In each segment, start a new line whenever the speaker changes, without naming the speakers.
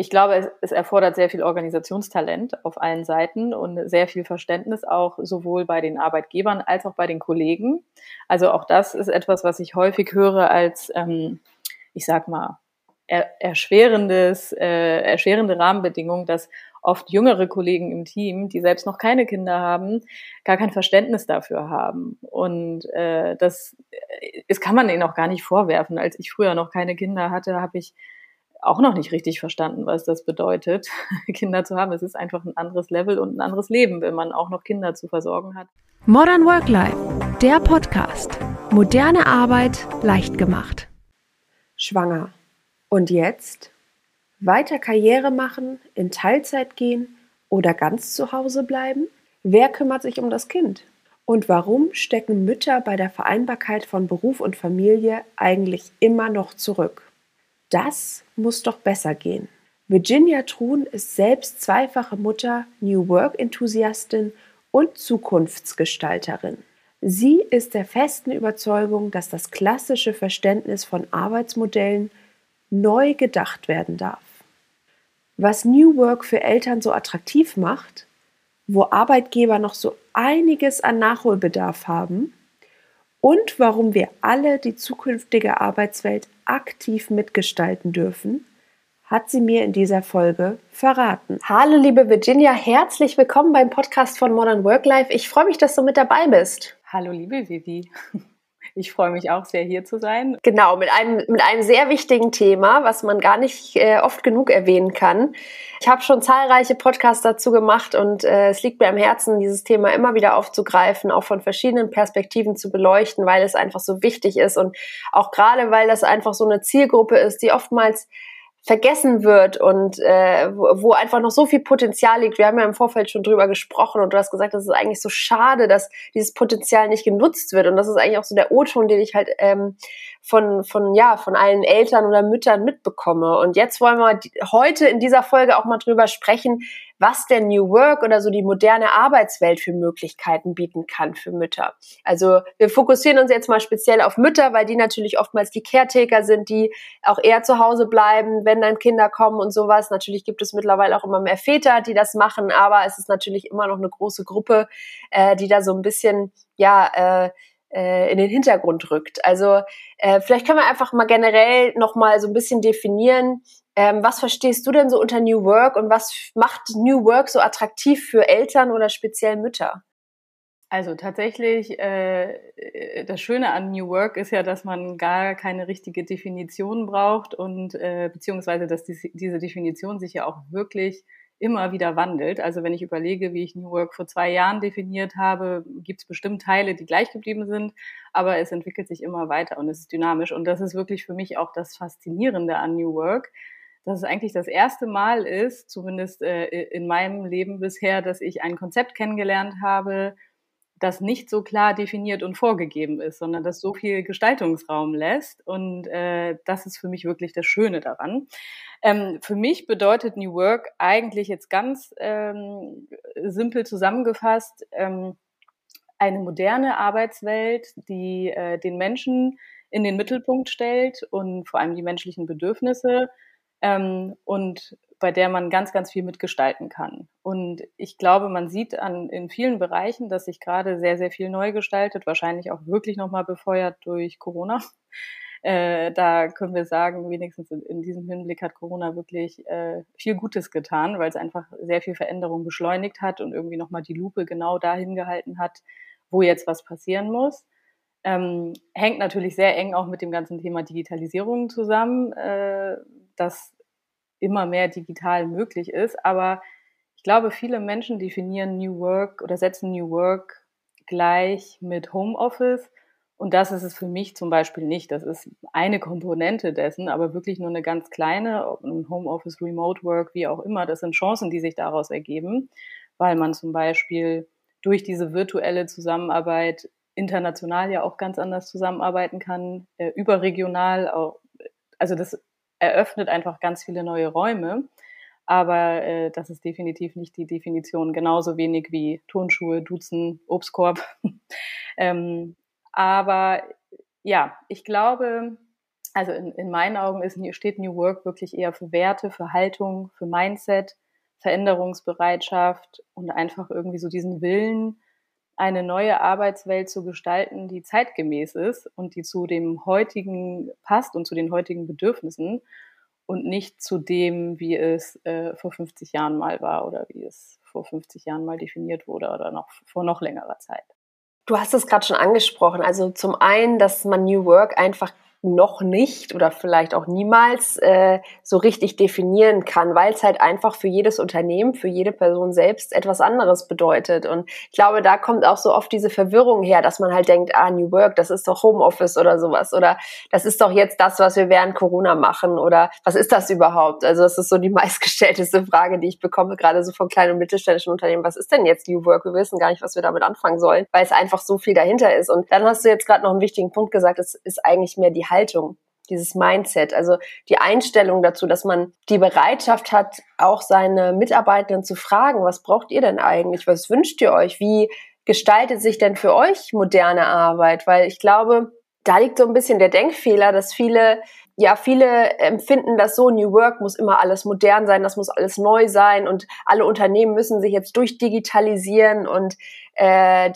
ich glaube, es, es, erfordert sehr viel Organisationstalent auf allen Seiten und sehr viel Verständnis auch sowohl bei den Arbeitgebern als auch bei den Kollegen. Also auch das ist etwas, was ich häufig höre als, ähm, ich sag mal, er, erschwerendes, äh, erschwerende Rahmenbedingungen, dass oft jüngere Kollegen im Team, die selbst noch keine Kinder haben, gar kein Verständnis dafür haben. Und äh, das, das kann man ihnen auch gar nicht vorwerfen. Als ich früher noch keine Kinder hatte, habe ich auch noch nicht richtig verstanden, was das bedeutet, Kinder zu haben. Es ist einfach ein anderes Level und ein anderes Leben, wenn man auch noch Kinder zu versorgen hat.
Modern Work Life, der Podcast. Moderne Arbeit leicht gemacht.
Schwanger. Und jetzt? Weiter Karriere machen, in Teilzeit gehen oder ganz zu Hause bleiben? Wer kümmert sich um das Kind? Und warum stecken Mütter bei der Vereinbarkeit von Beruf und Familie eigentlich immer noch zurück? Das muss doch besser gehen. Virginia Truhn ist selbst zweifache Mutter, New Work-Enthusiastin und Zukunftsgestalterin. Sie ist der festen Überzeugung, dass das klassische Verständnis von Arbeitsmodellen neu gedacht werden darf. Was New Work für Eltern so attraktiv macht, wo Arbeitgeber noch so einiges an Nachholbedarf haben und warum wir alle die zukünftige Arbeitswelt aktiv mitgestalten dürfen, hat sie mir in dieser Folge verraten.
Hallo liebe Virginia, herzlich willkommen beim Podcast von Modern Work Life. Ich freue mich, dass du mit dabei bist.
Hallo liebe Vivi. Ich freue mich auch sehr, hier zu sein.
Genau, mit einem, mit einem sehr wichtigen Thema, was man gar nicht äh, oft genug erwähnen kann. Ich habe schon zahlreiche Podcasts dazu gemacht und äh, es liegt mir am Herzen, dieses Thema immer wieder aufzugreifen, auch von verschiedenen Perspektiven zu beleuchten, weil es einfach so wichtig ist und auch gerade, weil das einfach so eine Zielgruppe ist, die oftmals vergessen wird und äh, wo, wo einfach noch so viel Potenzial liegt. Wir haben ja im Vorfeld schon drüber gesprochen und du hast gesagt, das ist eigentlich so schade, dass dieses Potenzial nicht genutzt wird. Und das ist eigentlich auch so der O-Ton, den ich halt ähm, von, von, ja, von allen Eltern oder Müttern mitbekomme. Und jetzt wollen wir heute in dieser Folge auch mal drüber sprechen, was der New Work oder so die moderne Arbeitswelt für Möglichkeiten bieten kann für Mütter. Also wir fokussieren uns jetzt mal speziell auf Mütter, weil die natürlich oftmals die Caretaker sind, die auch eher zu Hause bleiben, wenn dann Kinder kommen und sowas. Natürlich gibt es mittlerweile auch immer mehr Väter, die das machen, aber es ist natürlich immer noch eine große Gruppe, äh, die da so ein bisschen, ja, äh in den Hintergrund rückt. Also äh, vielleicht können wir einfach mal generell noch mal so ein bisschen definieren, ähm, was verstehst du denn so unter New Work und was macht New Work so attraktiv für Eltern oder speziell Mütter?
Also tatsächlich, äh, das Schöne an New Work ist ja, dass man gar keine richtige Definition braucht und äh, beziehungsweise, dass die, diese Definition sich ja auch wirklich immer wieder wandelt. Also wenn ich überlege, wie ich New Work vor zwei Jahren definiert habe, gibt es bestimmt Teile, die gleich geblieben sind, aber es entwickelt sich immer weiter und es ist dynamisch. Und das ist wirklich für mich auch das Faszinierende an New Work, dass es eigentlich das erste Mal ist, zumindest äh, in meinem Leben bisher, dass ich ein Konzept kennengelernt habe, das nicht so klar definiert und vorgegeben ist, sondern das so viel Gestaltungsraum lässt. Und äh, das ist für mich wirklich das Schöne daran. Ähm, für mich bedeutet New Work eigentlich jetzt ganz ähm, simpel zusammengefasst ähm, eine moderne Arbeitswelt, die äh, den Menschen in den Mittelpunkt stellt und vor allem die menschlichen Bedürfnisse ähm, und bei der man ganz, ganz viel mitgestalten kann. Und ich glaube, man sieht an, in vielen Bereichen, dass sich gerade sehr, sehr viel neu gestaltet, wahrscheinlich auch wirklich nochmal befeuert durch Corona. Äh, da können wir sagen, wenigstens in, in, diesem Hinblick hat Corona wirklich äh, viel Gutes getan, weil es einfach sehr viel Veränderung beschleunigt hat und irgendwie nochmal die Lupe genau dahin gehalten hat, wo jetzt was passieren muss. Ähm, hängt natürlich sehr eng auch mit dem ganzen Thema Digitalisierung zusammen. Äh, dass immer mehr digital möglich ist. Aber ich glaube, viele Menschen definieren New Work oder setzen New Work gleich mit Homeoffice. Und das ist es für mich zum Beispiel nicht. Das ist eine Komponente dessen, aber wirklich nur eine ganz kleine, Homeoffice, Remote Work, wie auch immer. Das sind Chancen, die sich daraus ergeben, weil man zum Beispiel durch diese virtuelle Zusammenarbeit international ja auch ganz anders zusammenarbeiten kann, äh, überregional auch. Also das eröffnet einfach ganz viele neue Räume. Aber äh, das ist definitiv nicht die Definition, genauso wenig wie Turnschuhe, Duzen, Obstkorb. ähm, aber ja, ich glaube, also in, in meinen Augen ist, steht New Work wirklich eher für Werte, für Haltung, für Mindset, Veränderungsbereitschaft und einfach irgendwie so diesen Willen, eine neue Arbeitswelt zu gestalten, die zeitgemäß ist und die zu dem heutigen passt und zu den heutigen Bedürfnissen und nicht zu dem, wie es äh, vor 50 Jahren mal war oder wie es vor 50 Jahren mal definiert wurde oder noch vor noch längerer Zeit.
Du hast es gerade schon angesprochen. Also zum einen, dass man New Work einfach noch nicht oder vielleicht auch niemals äh, so richtig definieren kann, weil es halt einfach für jedes Unternehmen, für jede Person selbst etwas anderes bedeutet. Und ich glaube, da kommt auch so oft diese Verwirrung her, dass man halt denkt, ah, New Work, das ist doch Homeoffice oder sowas oder das ist doch jetzt das, was wir während Corona machen oder was ist das überhaupt? Also das ist so die meistgestellteste Frage, die ich bekomme, gerade so von kleinen und mittelständischen Unternehmen. Was ist denn jetzt New Work? Wir wissen gar nicht, was wir damit anfangen sollen, weil es einfach so viel dahinter ist. Und dann hast du jetzt gerade noch einen wichtigen Punkt gesagt, es ist eigentlich mehr die Haltung, dieses Mindset, also die Einstellung dazu, dass man die Bereitschaft hat, auch seine Mitarbeitenden zu fragen, was braucht ihr denn eigentlich? Was wünscht ihr euch? Wie gestaltet sich denn für euch moderne Arbeit? Weil ich glaube, da liegt so ein bisschen der Denkfehler, dass viele ja, viele empfinden das so, New Work muss immer alles modern sein, das muss alles neu sein und alle Unternehmen müssen sich jetzt durchdigitalisieren und äh,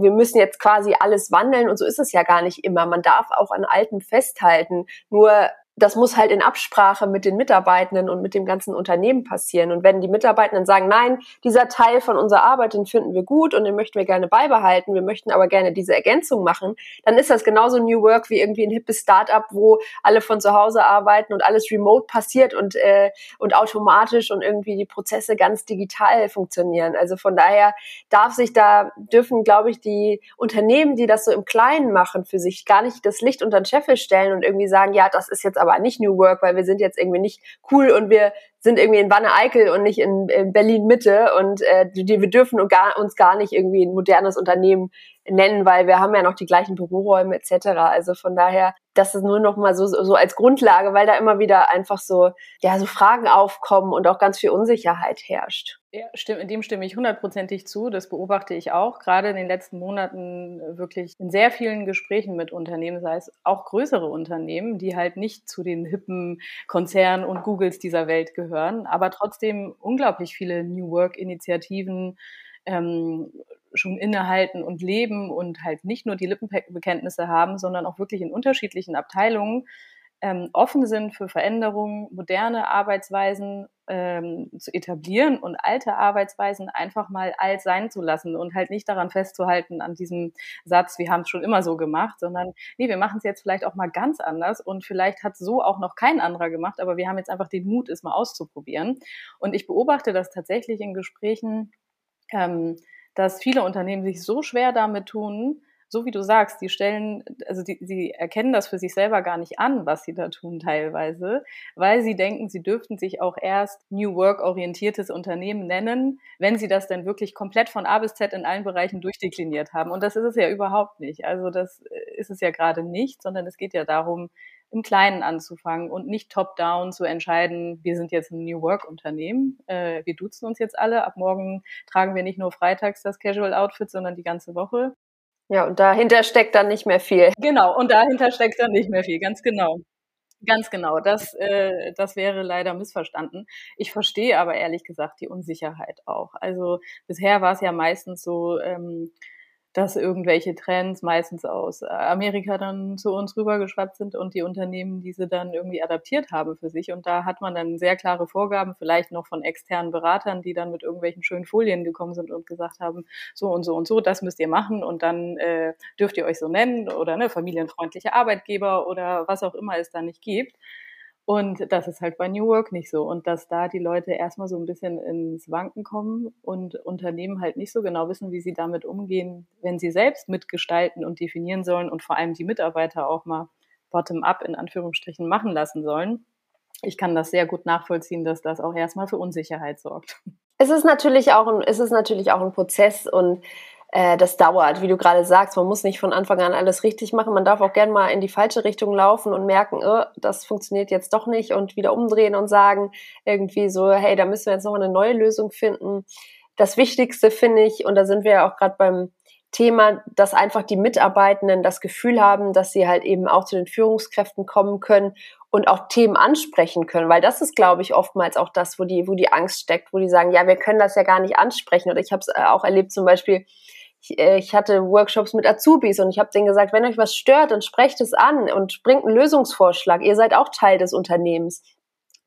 wir müssen jetzt quasi alles wandeln und so ist es ja gar nicht immer. Man darf auch an Altem festhalten. Nur das muss halt in Absprache mit den Mitarbeitenden und mit dem ganzen Unternehmen passieren. Und wenn die Mitarbeitenden sagen, nein, dieser Teil von unserer Arbeit, den finden wir gut und den möchten wir gerne beibehalten, wir möchten aber gerne diese Ergänzung machen, dann ist das genauso New Work wie irgendwie ein hippes Startup, wo alle von zu Hause arbeiten und alles remote passiert und, äh, und automatisch und irgendwie die Prozesse ganz digital funktionieren. Also von daher darf sich da, dürfen, glaube ich, die Unternehmen, die das so im Kleinen machen, für sich gar nicht das Licht unter den Scheffel stellen und irgendwie sagen, ja, das ist jetzt aber nicht New Work, weil wir sind jetzt irgendwie nicht cool und wir sind irgendwie in Wanne-Eickel und nicht in, in Berlin-Mitte und äh, die, wir dürfen uns gar, nicht irgendwie ein modernes Unternehmen nennen, weil wir haben ja noch die gleichen Büroräume etc. Also von daher, das ist nur noch mal so, so als Grundlage, weil da immer wieder einfach so, ja, so Fragen aufkommen und auch ganz viel Unsicherheit herrscht.
Ja, stimmt, in dem stimme ich hundertprozentig zu. Das beobachte ich auch, gerade in den letzten Monaten wirklich in sehr vielen Gesprächen mit Unternehmen, sei es auch größere Unternehmen, die halt nicht zu den hippen Konzernen und Googles dieser Welt gehören, aber trotzdem unglaublich viele New Work-Initiativen ähm, schon innehalten und leben und halt nicht nur die Lippenbekenntnisse haben, sondern auch wirklich in unterschiedlichen Abteilungen ähm, offen sind für Veränderungen, moderne Arbeitsweisen ähm, zu etablieren und alte Arbeitsweisen einfach mal alt sein zu lassen und halt nicht daran festzuhalten an diesem Satz, wir haben es schon immer so gemacht, sondern nee, wir machen es jetzt vielleicht auch mal ganz anders und vielleicht hat so auch noch kein anderer gemacht, aber wir haben jetzt einfach den Mut, es mal auszuprobieren. Und ich beobachte das tatsächlich in Gesprächen, ähm, dass viele Unternehmen sich so schwer damit tun, so wie du sagst, die stellen, also die, sie erkennen das für sich selber gar nicht an, was sie da tun teilweise, weil sie denken, sie dürften sich auch erst New Work orientiertes Unternehmen nennen, wenn sie das dann wirklich komplett von A bis Z in allen Bereichen durchdekliniert haben. Und das ist es ja überhaupt nicht. Also das äh, ist es ja gerade nicht, sondern es geht ja darum, im Kleinen anzufangen und nicht top-down zu entscheiden, wir sind jetzt ein New Work-Unternehmen, äh, wir duzen uns jetzt alle, ab morgen tragen wir nicht nur freitags das Casual Outfit, sondern die ganze Woche.
Ja, und dahinter steckt dann nicht mehr viel.
Genau, und dahinter steckt dann nicht mehr viel, ganz genau. Ganz genau, das, äh, das wäre leider missverstanden. Ich verstehe aber ehrlich gesagt die Unsicherheit auch. Also bisher war es ja meistens so, ähm, dass irgendwelche Trends meistens aus Amerika dann zu uns rübergeschwappt sind und die Unternehmen diese dann irgendwie adaptiert haben für sich. Und da hat man dann sehr klare Vorgaben, vielleicht noch von externen Beratern, die dann mit irgendwelchen schönen Folien gekommen sind und gesagt haben, so und so und so, das müsst ihr machen und dann äh, dürft ihr euch so nennen oder ne, familienfreundliche Arbeitgeber oder was auch immer es da nicht gibt. Und das ist halt bei New Work nicht so. Und dass da die Leute erstmal so ein bisschen ins Wanken kommen und Unternehmen halt nicht so genau wissen, wie sie damit umgehen, wenn sie selbst mitgestalten und definieren sollen und vor allem die Mitarbeiter auch mal bottom-up in Anführungsstrichen machen lassen sollen. Ich kann das sehr gut nachvollziehen, dass das auch erstmal für Unsicherheit sorgt.
Es ist natürlich auch ein, es ist natürlich auch ein Prozess und äh, das dauert, wie du gerade sagst. Man muss nicht von Anfang an alles richtig machen. Man darf auch gern mal in die falsche Richtung laufen und merken, oh, das funktioniert jetzt doch nicht und wieder umdrehen und sagen irgendwie so, hey, da müssen wir jetzt noch eine neue Lösung finden. Das Wichtigste finde ich, und da sind wir ja auch gerade beim Thema, dass einfach die Mitarbeitenden das Gefühl haben, dass sie halt eben auch zu den Führungskräften kommen können und auch Themen ansprechen können, weil das ist, glaube ich, oftmals auch das, wo die, wo die Angst steckt, wo die sagen, ja, wir können das ja gar nicht ansprechen. Oder ich habe es äh, auch erlebt, zum Beispiel, ich, äh, ich hatte Workshops mit Azubis und ich habe denen gesagt, wenn euch was stört, dann sprecht es an und bringt einen Lösungsvorschlag. Ihr seid auch Teil des Unternehmens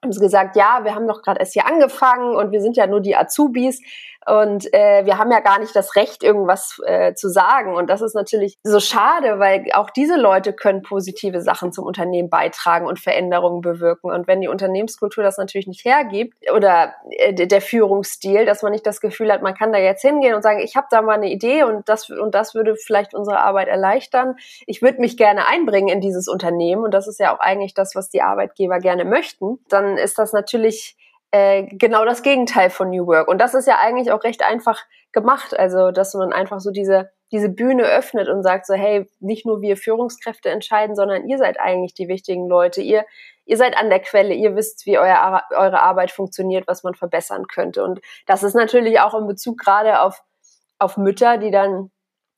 haben sie gesagt, ja, wir haben doch gerade erst hier angefangen und wir sind ja nur die Azubis. Und äh, wir haben ja gar nicht das Recht, irgendwas äh, zu sagen. Und das ist natürlich so schade, weil auch diese Leute können positive Sachen zum Unternehmen beitragen und Veränderungen bewirken. Und wenn die Unternehmenskultur das natürlich nicht hergibt oder äh, der Führungsstil, dass man nicht das Gefühl hat, man kann da jetzt hingehen und sagen, ich habe da mal eine Idee und das und das würde vielleicht unsere Arbeit erleichtern. Ich würde mich gerne einbringen in dieses Unternehmen und das ist ja auch eigentlich das, was die Arbeitgeber gerne möchten. Dann ist das natürlich äh, genau das Gegenteil von New Work. Und das ist ja eigentlich auch recht einfach gemacht. Also, dass man einfach so diese, diese Bühne öffnet und sagt so, hey, nicht nur wir Führungskräfte entscheiden, sondern ihr seid eigentlich die wichtigen Leute. Ihr, ihr seid an der Quelle, ihr wisst, wie euer, eure Arbeit funktioniert, was man verbessern könnte. Und das ist natürlich auch in Bezug gerade auf, auf Mütter, die dann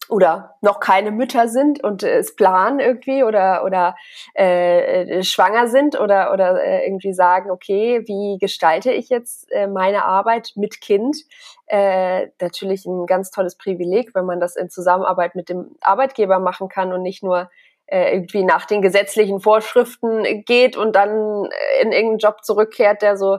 oder noch keine Mütter sind und äh, es planen irgendwie oder oder äh, äh, schwanger sind oder oder äh, irgendwie sagen, okay, wie gestalte ich jetzt äh, meine Arbeit mit Kind? Äh, natürlich ein ganz tolles Privileg, wenn man das in Zusammenarbeit mit dem Arbeitgeber machen kann und nicht nur äh, irgendwie nach den gesetzlichen Vorschriften geht und dann äh, in irgendeinen Job zurückkehrt, der so,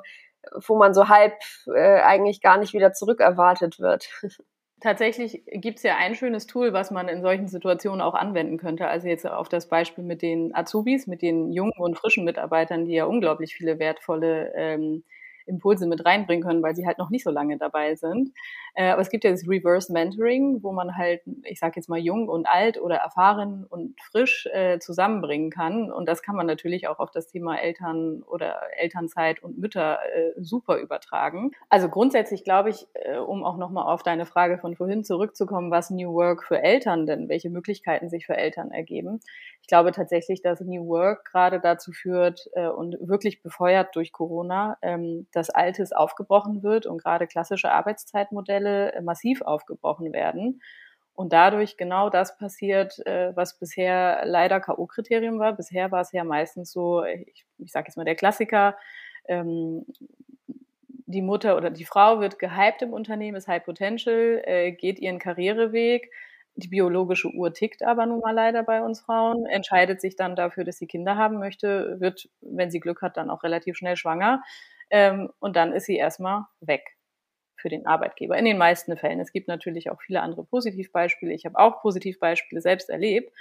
wo man so halb äh, eigentlich gar nicht wieder zurückerwartet wird.
Tatsächlich gibt es ja ein schönes Tool, was man in solchen Situationen auch anwenden könnte. Also jetzt auf das Beispiel mit den Azubis, mit den jungen und frischen Mitarbeitern, die ja unglaublich viele wertvolle ähm, Impulse mit reinbringen können, weil sie halt noch nicht so lange dabei sind. Äh, aber es gibt ja das Reverse Mentoring, wo man halt, ich sage jetzt mal jung und alt oder erfahren und frisch äh, zusammenbringen kann. Und das kann man natürlich auch auf das Thema Eltern oder Elternzeit und Mütter äh, super übertragen. Also grundsätzlich glaube ich, äh, um auch nochmal auf deine Frage von vorhin zurückzukommen, was New Work für Eltern denn, welche Möglichkeiten sich für Eltern ergeben. Ich glaube tatsächlich, dass New Work gerade dazu führt äh, und wirklich befeuert durch Corona, ähm, dass Altes aufgebrochen wird und gerade klassische Arbeitszeitmodelle äh, massiv aufgebrochen werden. Und dadurch genau das passiert, äh, was bisher leider K.O.-Kriterium war. Bisher war es ja meistens so, ich, ich sage jetzt mal der Klassiker, ähm, die Mutter oder die Frau wird gehypt im Unternehmen, ist High Potential, äh, geht ihren Karriereweg. Die biologische Uhr tickt aber nun mal leider bei uns Frauen, entscheidet sich dann dafür, dass sie Kinder haben möchte, wird, wenn sie Glück hat, dann auch relativ schnell schwanger. Ähm, und dann ist sie erstmal weg für den Arbeitgeber. In den meisten Fällen. Es gibt natürlich auch viele andere Positivbeispiele. Ich habe auch Positivbeispiele selbst erlebt.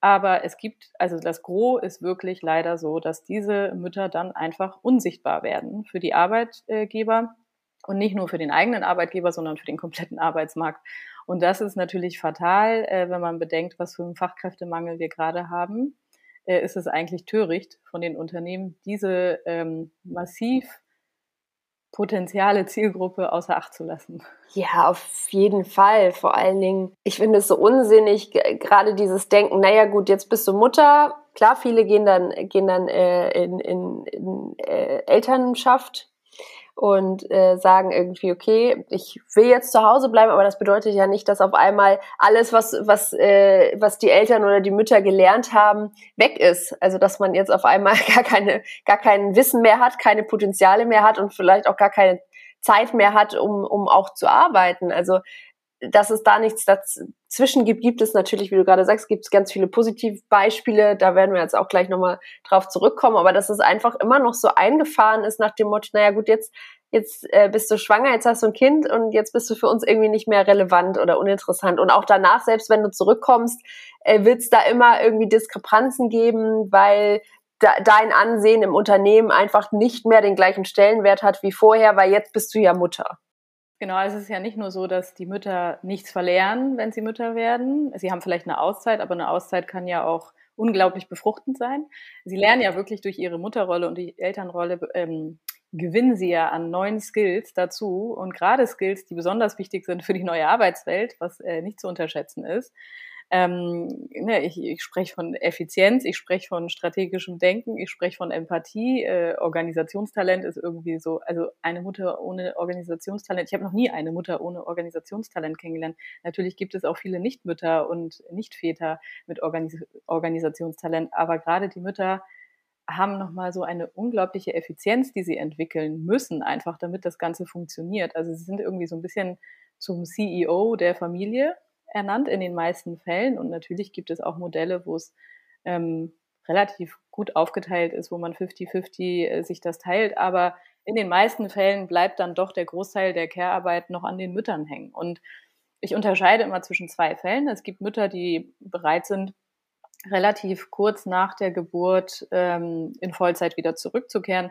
Aber es gibt, also das Gros ist wirklich leider so, dass diese Mütter dann einfach unsichtbar werden für die Arbeitgeber und nicht nur für den eigenen Arbeitgeber, sondern für den kompletten Arbeitsmarkt. Und das ist natürlich fatal, äh, wenn man bedenkt, was für einen Fachkräftemangel wir gerade haben. Äh, ist es eigentlich töricht von den Unternehmen, diese ähm, massiv potenziale Zielgruppe außer Acht zu lassen.
Ja, auf jeden Fall. Vor allen Dingen, ich finde es so unsinnig, gerade dieses Denken, naja gut, jetzt bist du Mutter. Klar, viele gehen dann, gehen dann äh, in, in, in äh, Elternschaft und äh, sagen irgendwie, okay, ich will jetzt zu Hause bleiben, aber das bedeutet ja nicht, dass auf einmal alles, was, was, äh, was die Eltern oder die Mütter gelernt haben, weg ist. Also dass man jetzt auf einmal gar keine, gar kein Wissen mehr hat, keine Potenziale mehr hat und vielleicht auch gar keine Zeit mehr hat, um, um auch zu arbeiten. Also dass es da nichts dazwischen gibt, gibt es natürlich, wie du gerade sagst, gibt es ganz viele Positivbeispiele. Da werden wir jetzt auch gleich nochmal drauf zurückkommen. Aber dass es einfach immer noch so eingefahren ist nach dem Motto, naja gut, jetzt, jetzt äh, bist du schwanger, jetzt hast du ein Kind und jetzt bist du für uns irgendwie nicht mehr relevant oder uninteressant. Und auch danach, selbst wenn du zurückkommst, äh, wird es da immer irgendwie Diskrepanzen geben, weil dein Ansehen im Unternehmen einfach nicht mehr den gleichen Stellenwert hat wie vorher, weil jetzt bist du ja Mutter.
Genau, es ist ja nicht nur so, dass die Mütter nichts verlernen, wenn sie Mütter werden. Sie haben vielleicht eine Auszeit, aber eine Auszeit kann ja auch unglaublich befruchtend sein. Sie lernen ja wirklich durch ihre Mutterrolle und die Elternrolle, ähm, gewinnen sie ja an neuen Skills dazu und gerade Skills, die besonders wichtig sind für die neue Arbeitswelt, was äh, nicht zu unterschätzen ist. Ähm, ne, ich, ich spreche von Effizienz, ich spreche von strategischem Denken, ich spreche von Empathie. Äh, Organisationstalent ist irgendwie so, also eine Mutter ohne Organisationstalent. Ich habe noch nie eine Mutter ohne Organisationstalent kennengelernt. Natürlich gibt es auch viele Nichtmütter und Nichtväter mit Organis Organisationstalent, aber gerade die Mütter haben nochmal so eine unglaubliche Effizienz, die sie entwickeln müssen, einfach damit das Ganze funktioniert. Also sie sind irgendwie so ein bisschen zum CEO der Familie ernannt in den meisten Fällen. Und natürlich gibt es auch Modelle, wo es ähm, relativ gut aufgeteilt ist, wo man 50-50 äh, sich das teilt. Aber in den meisten Fällen bleibt dann doch der Großteil der Care-Arbeit noch an den Müttern hängen. Und ich unterscheide immer zwischen zwei Fällen. Es gibt Mütter, die bereit sind, relativ kurz nach der Geburt ähm, in Vollzeit wieder zurückzukehren.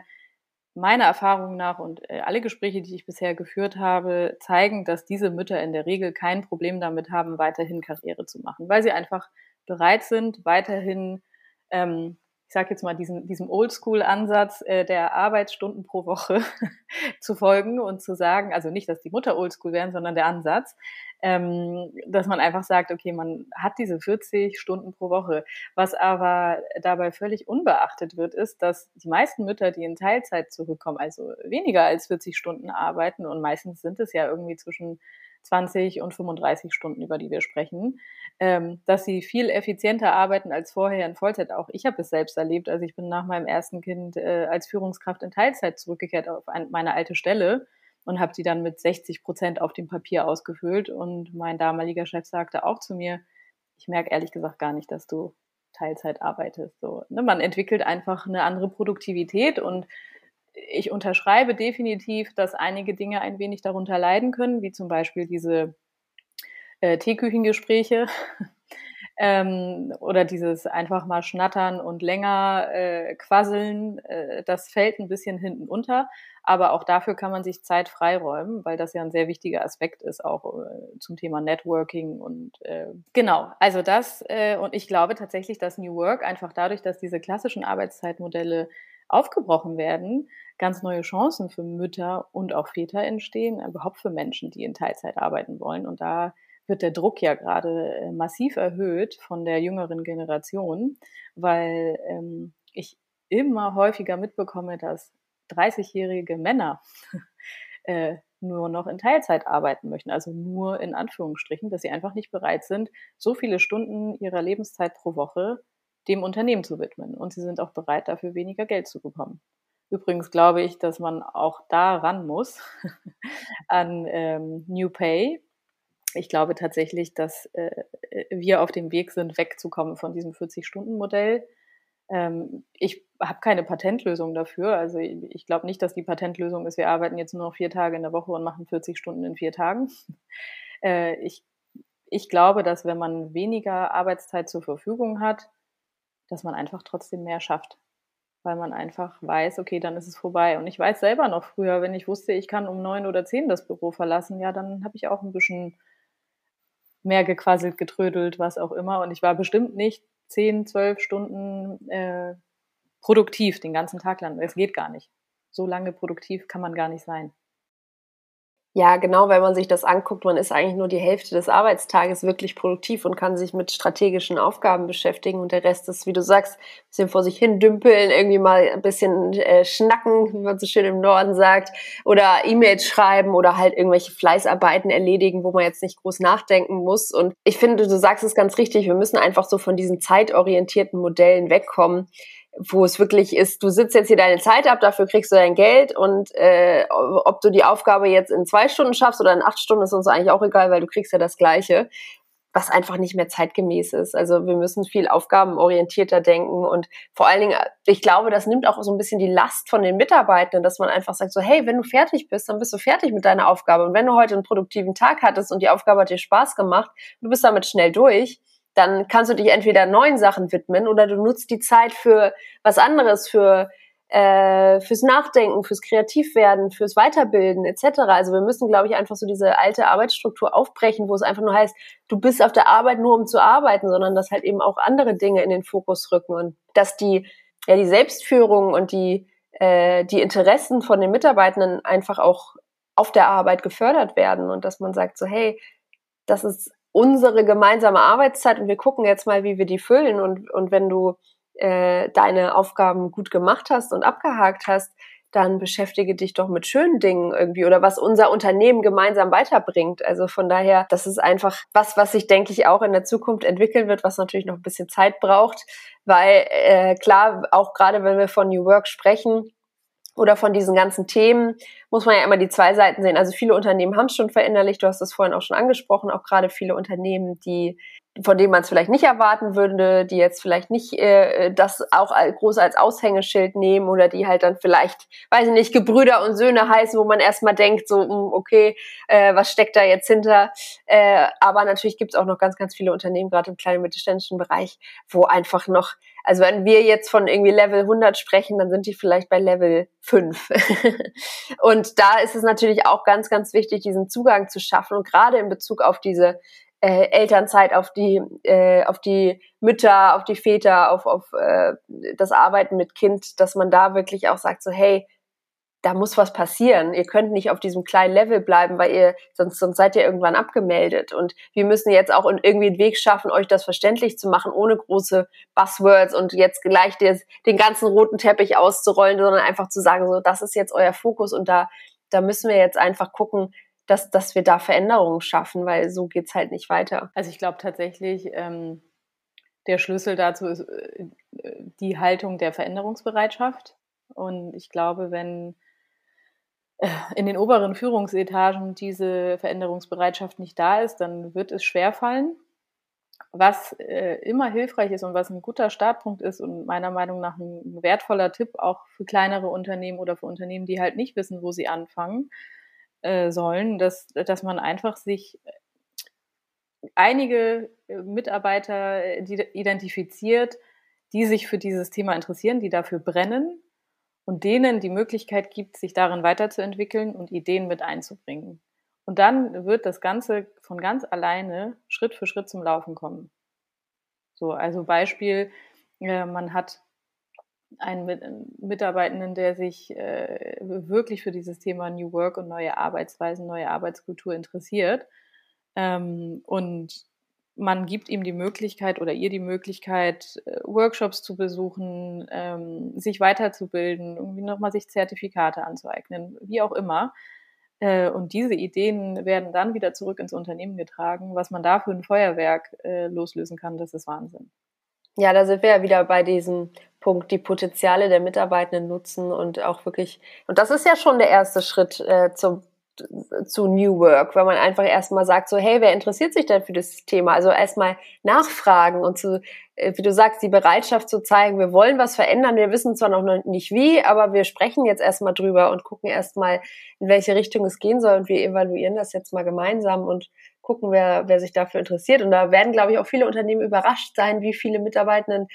Meiner Erfahrung nach und äh, alle Gespräche, die ich bisher geführt habe, zeigen, dass diese Mütter in der Regel kein Problem damit haben, weiterhin Karriere zu machen, weil sie einfach bereit sind, weiterhin ähm, sage jetzt mal, diesen, diesem Oldschool-Ansatz äh, der Arbeitsstunden pro Woche zu folgen und zu sagen, also nicht, dass die Mutter Oldschool wären, sondern der Ansatz, ähm, dass man einfach sagt, okay, man hat diese 40 Stunden pro Woche. Was aber dabei völlig unbeachtet wird, ist, dass die meisten Mütter, die in Teilzeit zurückkommen, also weniger als 40 Stunden arbeiten und meistens sind es ja irgendwie zwischen 20 und 35 Stunden, über die wir sprechen, ähm, dass sie viel effizienter arbeiten als vorher in Vollzeit. Auch ich habe es selbst erlebt. Also ich bin nach meinem ersten Kind äh, als Führungskraft in Teilzeit zurückgekehrt auf ein, meine alte Stelle und habe die dann mit 60 Prozent auf dem Papier ausgefüllt. Und mein damaliger Chef sagte auch zu mir, ich merke ehrlich gesagt gar nicht, dass du Teilzeit arbeitest. So, ne? Man entwickelt einfach eine andere Produktivität und ich unterschreibe definitiv, dass einige Dinge ein wenig darunter leiden können, wie zum Beispiel diese äh, Teeküchengespräche ähm, oder dieses einfach mal schnattern und länger äh, quasseln. Äh, das fällt ein bisschen hinten unter, aber auch dafür kann man sich Zeit freiräumen, weil das ja ein sehr wichtiger Aspekt ist, auch äh, zum Thema Networking und äh, genau. Also das äh, und ich glaube tatsächlich, dass New Work einfach dadurch, dass diese klassischen Arbeitszeitmodelle aufgebrochen werden, ganz neue Chancen für Mütter und auch Väter entstehen, überhaupt für Menschen, die in Teilzeit arbeiten wollen. Und da wird der Druck ja gerade äh, massiv erhöht von der jüngeren Generation, weil ähm, ich immer häufiger mitbekomme, dass 30-jährige Männer äh, nur noch in Teilzeit arbeiten möchten, also nur in Anführungsstrichen, dass sie einfach nicht bereit sind, so viele Stunden ihrer Lebenszeit pro Woche dem Unternehmen zu widmen. Und sie sind auch bereit, dafür weniger Geld zu bekommen. Übrigens glaube ich, dass man auch da ran muss an ähm, New Pay. Ich glaube tatsächlich, dass äh, wir auf dem Weg sind, wegzukommen von diesem 40-Stunden-Modell. Ähm, ich habe keine Patentlösung dafür. Also ich, ich glaube nicht, dass die Patentlösung ist, wir arbeiten jetzt nur noch vier Tage in der Woche und machen 40 Stunden in vier Tagen. Äh, ich, ich glaube, dass wenn man weniger Arbeitszeit zur Verfügung hat, dass man einfach trotzdem mehr schafft weil man einfach weiß, okay, dann ist es vorbei. Und ich weiß selber noch früher, wenn ich wusste, ich kann um neun oder zehn das Büro verlassen, ja, dann habe ich auch ein bisschen mehr gequasselt, getrödelt, was auch immer. Und ich war bestimmt nicht zehn, zwölf Stunden äh, produktiv den ganzen Tag lang. Es geht gar nicht. So lange produktiv kann man gar nicht sein.
Ja, genau, wenn man sich das anguckt, man ist eigentlich nur die Hälfte des Arbeitstages wirklich produktiv und kann sich mit strategischen Aufgaben beschäftigen und der Rest ist, wie du sagst, ein bisschen vor sich hin dümpeln, irgendwie mal ein bisschen äh, schnacken, wie man so schön im Norden sagt, oder E-Mails schreiben oder halt irgendwelche Fleißarbeiten erledigen, wo man jetzt nicht groß nachdenken muss. Und ich finde, du sagst es ganz richtig, wir müssen einfach so von diesen zeitorientierten Modellen wegkommen wo es wirklich ist, du sitzt jetzt hier deine Zeit ab, dafür kriegst du dein Geld und äh, ob du die Aufgabe jetzt in zwei Stunden schaffst oder in acht Stunden, ist uns eigentlich auch egal, weil du kriegst ja das Gleiche, was einfach nicht mehr zeitgemäß ist. Also wir müssen viel aufgabenorientierter denken und vor allen Dingen, ich glaube, das nimmt auch so ein bisschen die Last von den Mitarbeitenden, dass man einfach sagt so, hey, wenn du fertig bist, dann bist du fertig mit deiner Aufgabe und wenn du heute einen produktiven Tag hattest und die Aufgabe hat dir Spaß gemacht, du bist damit schnell durch, dann kannst du dich entweder neuen Sachen widmen oder du nutzt die Zeit für was anderes, für äh, fürs Nachdenken, fürs Kreativwerden, fürs Weiterbilden etc. Also wir müssen, glaube ich, einfach so diese alte Arbeitsstruktur aufbrechen, wo es einfach nur heißt, du bist auf der Arbeit nur um zu arbeiten, sondern dass halt eben auch andere Dinge in den Fokus rücken und dass die ja die Selbstführung und die äh, die Interessen von den Mitarbeitenden einfach auch auf der Arbeit gefördert werden und dass man sagt so hey, das ist unsere gemeinsame Arbeitszeit und wir gucken jetzt mal, wie wir die füllen. Und, und wenn du äh, deine Aufgaben gut gemacht hast und abgehakt hast, dann beschäftige dich doch mit schönen Dingen irgendwie oder was unser Unternehmen gemeinsam weiterbringt. Also von daher, das ist einfach was, was sich, denke ich, auch in der Zukunft entwickeln wird, was natürlich noch ein bisschen Zeit braucht, weil äh, klar, auch gerade wenn wir von New Work sprechen, oder von diesen ganzen Themen muss man ja immer die zwei Seiten sehen. Also viele Unternehmen haben es schon verinnerlicht, du hast es vorhin auch schon angesprochen, auch gerade viele Unternehmen, die von denen man es vielleicht nicht erwarten würde, die jetzt vielleicht nicht äh, das auch groß als Aushängeschild nehmen oder die halt dann vielleicht, weiß ich nicht, Gebrüder und Söhne heißen, wo man erstmal denkt, so, hm, okay, äh, was steckt da jetzt hinter? Äh, aber natürlich gibt es auch noch ganz, ganz viele Unternehmen, gerade im kleinen mittelständischen Bereich, wo einfach noch also wenn wir jetzt von irgendwie Level 100 sprechen, dann sind die vielleicht bei Level 5. und da ist es natürlich auch ganz, ganz wichtig, diesen Zugang zu schaffen und gerade in Bezug auf diese äh, Elternzeit, auf die, äh, auf die Mütter, auf die Väter, auf, auf äh, das Arbeiten mit Kind, dass man da wirklich auch sagt, so hey, da muss was passieren. Ihr könnt nicht auf diesem kleinen Level bleiben, weil ihr, sonst, sonst seid ihr irgendwann abgemeldet. Und wir müssen jetzt auch irgendwie einen Weg schaffen, euch das verständlich zu machen, ohne große Buzzwords und jetzt gleich des, den ganzen roten Teppich auszurollen, sondern einfach zu sagen, so, das ist jetzt euer Fokus und da, da müssen wir jetzt einfach gucken, dass, dass wir da Veränderungen schaffen, weil so geht's halt nicht weiter.
Also ich glaube tatsächlich, ähm, der Schlüssel dazu ist äh, die Haltung der Veränderungsbereitschaft. Und ich glaube, wenn äh, in den oberen Führungsetagen diese Veränderungsbereitschaft nicht da ist, dann wird es schwerfallen. Was äh, immer hilfreich ist und was ein guter Startpunkt ist und meiner Meinung nach ein wertvoller Tipp auch für kleinere Unternehmen oder für Unternehmen, die halt nicht wissen, wo sie anfangen äh, sollen, dass, dass man einfach sich einige äh, Mitarbeiter äh, identifiziert, die sich für dieses Thema interessieren, die dafür brennen und denen die Möglichkeit gibt, sich darin weiterzuentwickeln und Ideen mit einzubringen. Und dann wird das Ganze von ganz alleine Schritt für Schritt zum Laufen kommen. So, also Beispiel, äh, man hat einen Mitarbeitenden, der sich äh, wirklich für dieses Thema New Work und neue Arbeitsweisen, neue Arbeitskultur interessiert. Ähm, und man gibt ihm die Möglichkeit oder ihr die Möglichkeit, äh, Workshops zu besuchen, ähm, sich weiterzubilden, irgendwie nochmal sich Zertifikate anzueignen, wie auch immer. Äh, und diese Ideen werden dann wieder zurück ins Unternehmen getragen. Was man da für ein Feuerwerk äh, loslösen kann, das ist Wahnsinn.
Ja, da sind wir ja wieder bei diesem Punkt, die Potenziale der Mitarbeitenden nutzen und auch wirklich, und das ist ja schon der erste Schritt äh, zum zu New Work, weil man einfach erstmal sagt, so, hey, wer interessiert sich denn für das Thema? Also erstmal nachfragen und zu, äh, wie du sagst, die Bereitschaft zu zeigen, wir wollen was verändern, wir wissen zwar noch nicht wie, aber wir sprechen jetzt erstmal drüber und gucken erstmal, in welche Richtung es gehen soll und wir evaluieren das jetzt mal gemeinsam und gucken, wer, wer sich dafür interessiert. Und da werden, glaube ich, auch viele Unternehmen überrascht sein, wie viele Mitarbeitenden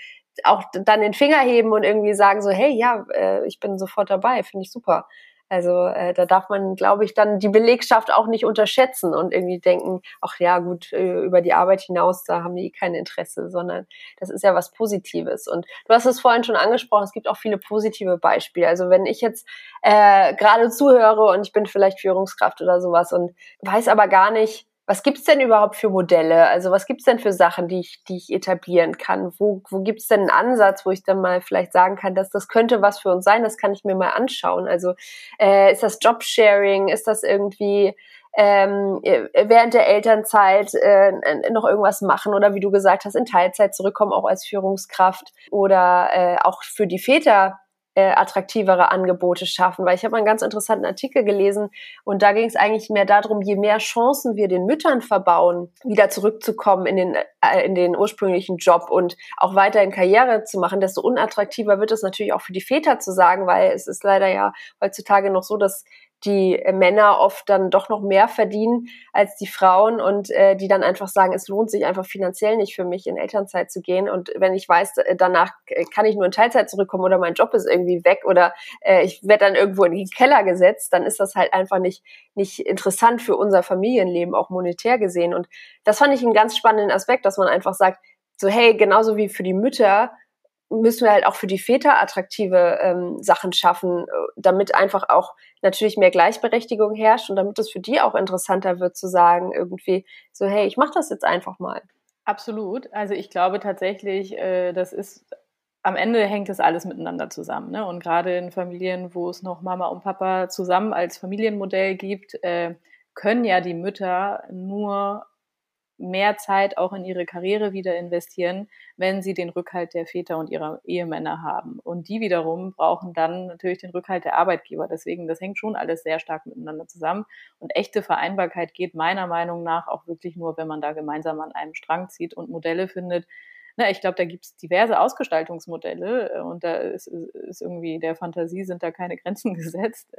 auch dann den Finger heben und irgendwie sagen so, hey, ja, äh, ich bin sofort dabei, finde ich super. Also äh, da darf man, glaube ich, dann die Belegschaft auch nicht unterschätzen und irgendwie denken, ach ja, gut, äh, über die Arbeit hinaus, da haben die kein Interesse, sondern das ist ja was Positives. Und du hast es vorhin schon angesprochen, es gibt auch viele positive Beispiele. Also wenn ich jetzt äh, gerade zuhöre und ich bin vielleicht Führungskraft oder sowas und weiß aber gar nicht, was gibt's denn überhaupt für Modelle? Also was gibt's denn für Sachen, die ich, die ich etablieren kann? Wo, wo gibt's denn einen Ansatz, wo ich dann mal vielleicht sagen kann, dass das könnte was für uns sein? Das kann ich mir mal anschauen. Also äh, ist das Jobsharing? Ist das irgendwie ähm, während der Elternzeit äh, noch irgendwas machen oder wie du gesagt hast, in Teilzeit zurückkommen, auch als Führungskraft oder äh, auch für die Väter äh, attraktivere Angebote schaffen. Weil ich habe einen ganz interessanten Artikel gelesen und da ging es eigentlich mehr darum, je mehr Chancen wir den Müttern verbauen, wieder zurückzukommen in den, äh, in den ursprünglichen Job und auch weiterhin Karriere zu machen, desto unattraktiver wird es natürlich auch für die Väter zu sagen, weil es ist leider ja heutzutage noch so, dass die Männer oft dann doch noch mehr verdienen als die Frauen und äh, die dann einfach sagen, es lohnt sich einfach finanziell nicht für mich in Elternzeit zu gehen. Und wenn ich weiß, äh, danach kann ich nur in Teilzeit zurückkommen oder mein Job ist irgendwie weg oder äh, ich werde dann irgendwo in den Keller gesetzt, dann ist das halt einfach nicht nicht interessant für unser Familienleben auch monetär gesehen. Und das fand ich einen ganz spannenden Aspekt, dass man einfach sagt, so hey, genauso wie für die Mütter müssen wir halt auch für die Väter attraktive ähm, Sachen schaffen, äh, damit einfach auch natürlich mehr Gleichberechtigung herrscht und damit es für die auch interessanter wird zu sagen, irgendwie so, hey, ich mache das jetzt einfach mal.
Absolut. Also ich glaube tatsächlich, äh, das ist am Ende hängt das alles miteinander zusammen. Ne? Und gerade in Familien, wo es noch Mama und Papa zusammen als Familienmodell gibt, äh, können ja die Mütter nur mehr Zeit auch in ihre Karriere wieder investieren, wenn sie den Rückhalt der Väter und ihrer Ehemänner haben. Und die wiederum brauchen dann natürlich den Rückhalt der Arbeitgeber. Deswegen, das hängt schon alles sehr stark miteinander zusammen. Und echte Vereinbarkeit geht meiner Meinung nach auch wirklich nur, wenn man da gemeinsam an einem Strang zieht und Modelle findet. Na, ich glaube, da gibt es diverse Ausgestaltungsmodelle äh, und da ist, ist irgendwie der Fantasie sind da keine Grenzen gesetzt.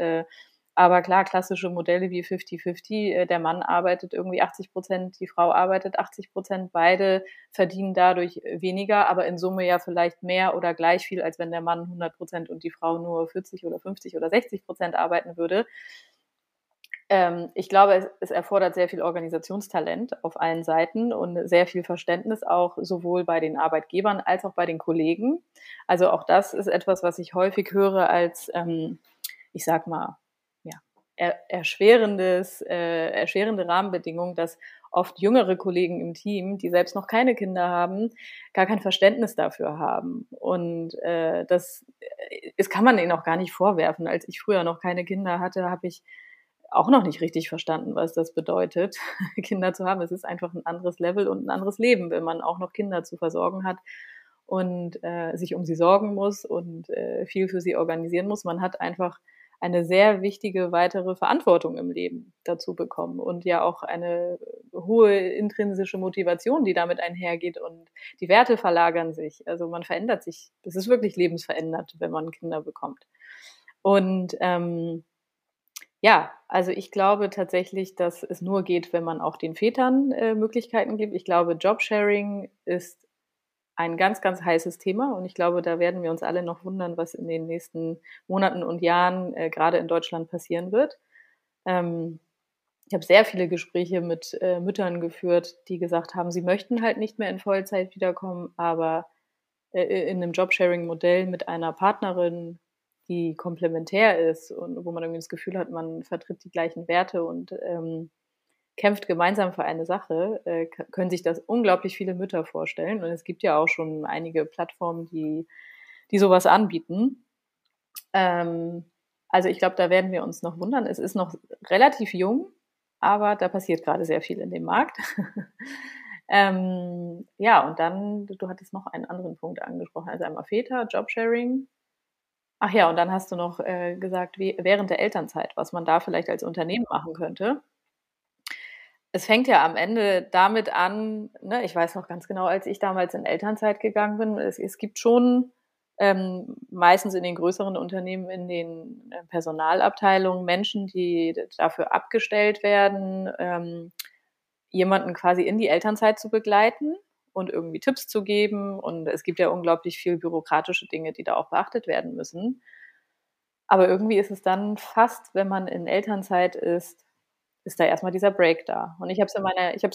Äh, aber klar, klassische Modelle wie 50-50, äh, der Mann arbeitet irgendwie 80 Prozent, die Frau arbeitet 80 Prozent, beide verdienen dadurch weniger, aber in Summe ja vielleicht mehr oder gleich viel, als wenn der Mann 100 Prozent und die Frau nur 40 oder 50 oder 60 Prozent arbeiten würde. Ähm, ich glaube, es, es erfordert sehr viel Organisationstalent auf allen Seiten und sehr viel Verständnis auch sowohl bei den Arbeitgebern als auch bei den Kollegen. Also auch das ist etwas, was ich häufig höre als, ähm, ich sag mal, er, erschwerendes, äh, erschwerende Rahmenbedingung, dass oft jüngere Kollegen im Team, die selbst noch keine Kinder haben, gar kein Verständnis dafür haben. Und äh, das, das kann man ihnen auch gar nicht vorwerfen. Als ich früher noch keine Kinder hatte, habe ich auch noch nicht richtig verstanden, was das bedeutet, Kinder zu haben. Es ist einfach ein anderes Level und ein anderes Leben, wenn man auch noch Kinder zu versorgen hat und äh, sich um sie sorgen muss und äh, viel für sie organisieren muss. Man hat einfach eine sehr wichtige weitere Verantwortung im Leben dazu bekommen und ja auch eine hohe intrinsische Motivation, die damit einhergeht und die Werte verlagern sich. Also man verändert sich. Das ist wirklich lebensverändert, wenn man Kinder bekommt. Und ähm, ja, also ich glaube tatsächlich, dass es nur geht, wenn man auch den Vätern äh, Möglichkeiten gibt. Ich glaube, Jobsharing ist ein ganz, ganz heißes Thema und ich glaube, da werden wir uns alle noch wundern, was in den nächsten Monaten und Jahren äh, gerade in Deutschland passieren wird. Ähm, ich habe sehr viele Gespräche mit äh, Müttern geführt, die gesagt haben, sie möchten halt nicht mehr in Vollzeit wiederkommen, aber äh, in einem Jobsharing-Modell mit einer Partnerin, die komplementär ist und wo man irgendwie das Gefühl hat, man vertritt die gleichen Werte und ähm, kämpft gemeinsam für eine Sache, äh, können sich das unglaublich viele Mütter vorstellen. Und es gibt ja auch schon einige Plattformen, die, die sowas anbieten. Ähm, also ich glaube, da werden wir uns noch wundern. Es ist noch relativ jung, aber da passiert gerade sehr viel in dem Markt. ähm, ja, und dann, du hattest noch einen anderen Punkt angesprochen, also einmal Väter, Jobsharing. Ach ja, und dann hast du noch äh, gesagt, wie, während der Elternzeit, was man da vielleicht als Unternehmen machen könnte es fängt ja am Ende damit an, ne, ich weiß noch ganz genau, als ich damals in Elternzeit gegangen bin, es, es gibt schon ähm, meistens in den größeren Unternehmen, in den äh, Personalabteilungen Menschen, die dafür abgestellt werden, ähm, jemanden quasi in die Elternzeit zu begleiten und irgendwie Tipps zu geben. Und es gibt ja unglaublich viel bürokratische Dinge, die da auch beachtet werden müssen. Aber irgendwie ist es dann fast, wenn man in Elternzeit ist, ist da erstmal dieser Break da. Und ich habe es in meiner, ich habe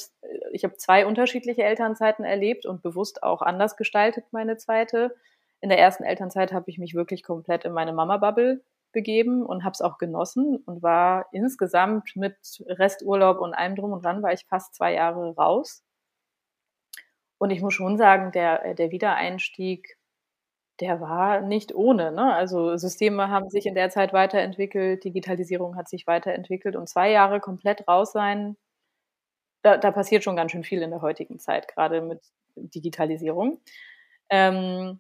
ich habe zwei unterschiedliche Elternzeiten erlebt und bewusst auch anders gestaltet meine zweite. In der ersten Elternzeit habe ich mich wirklich komplett in meine Mama-Bubble begeben und habe es auch genossen und war insgesamt mit Resturlaub und allem drum und dran war ich fast zwei Jahre raus. Und ich muss schon sagen, der, der Wiedereinstieg der war nicht ohne. Ne? Also Systeme haben sich in der Zeit weiterentwickelt, Digitalisierung hat sich weiterentwickelt und zwei Jahre komplett raus sein, da, da passiert schon ganz schön viel in der heutigen Zeit, gerade mit Digitalisierung. Ähm,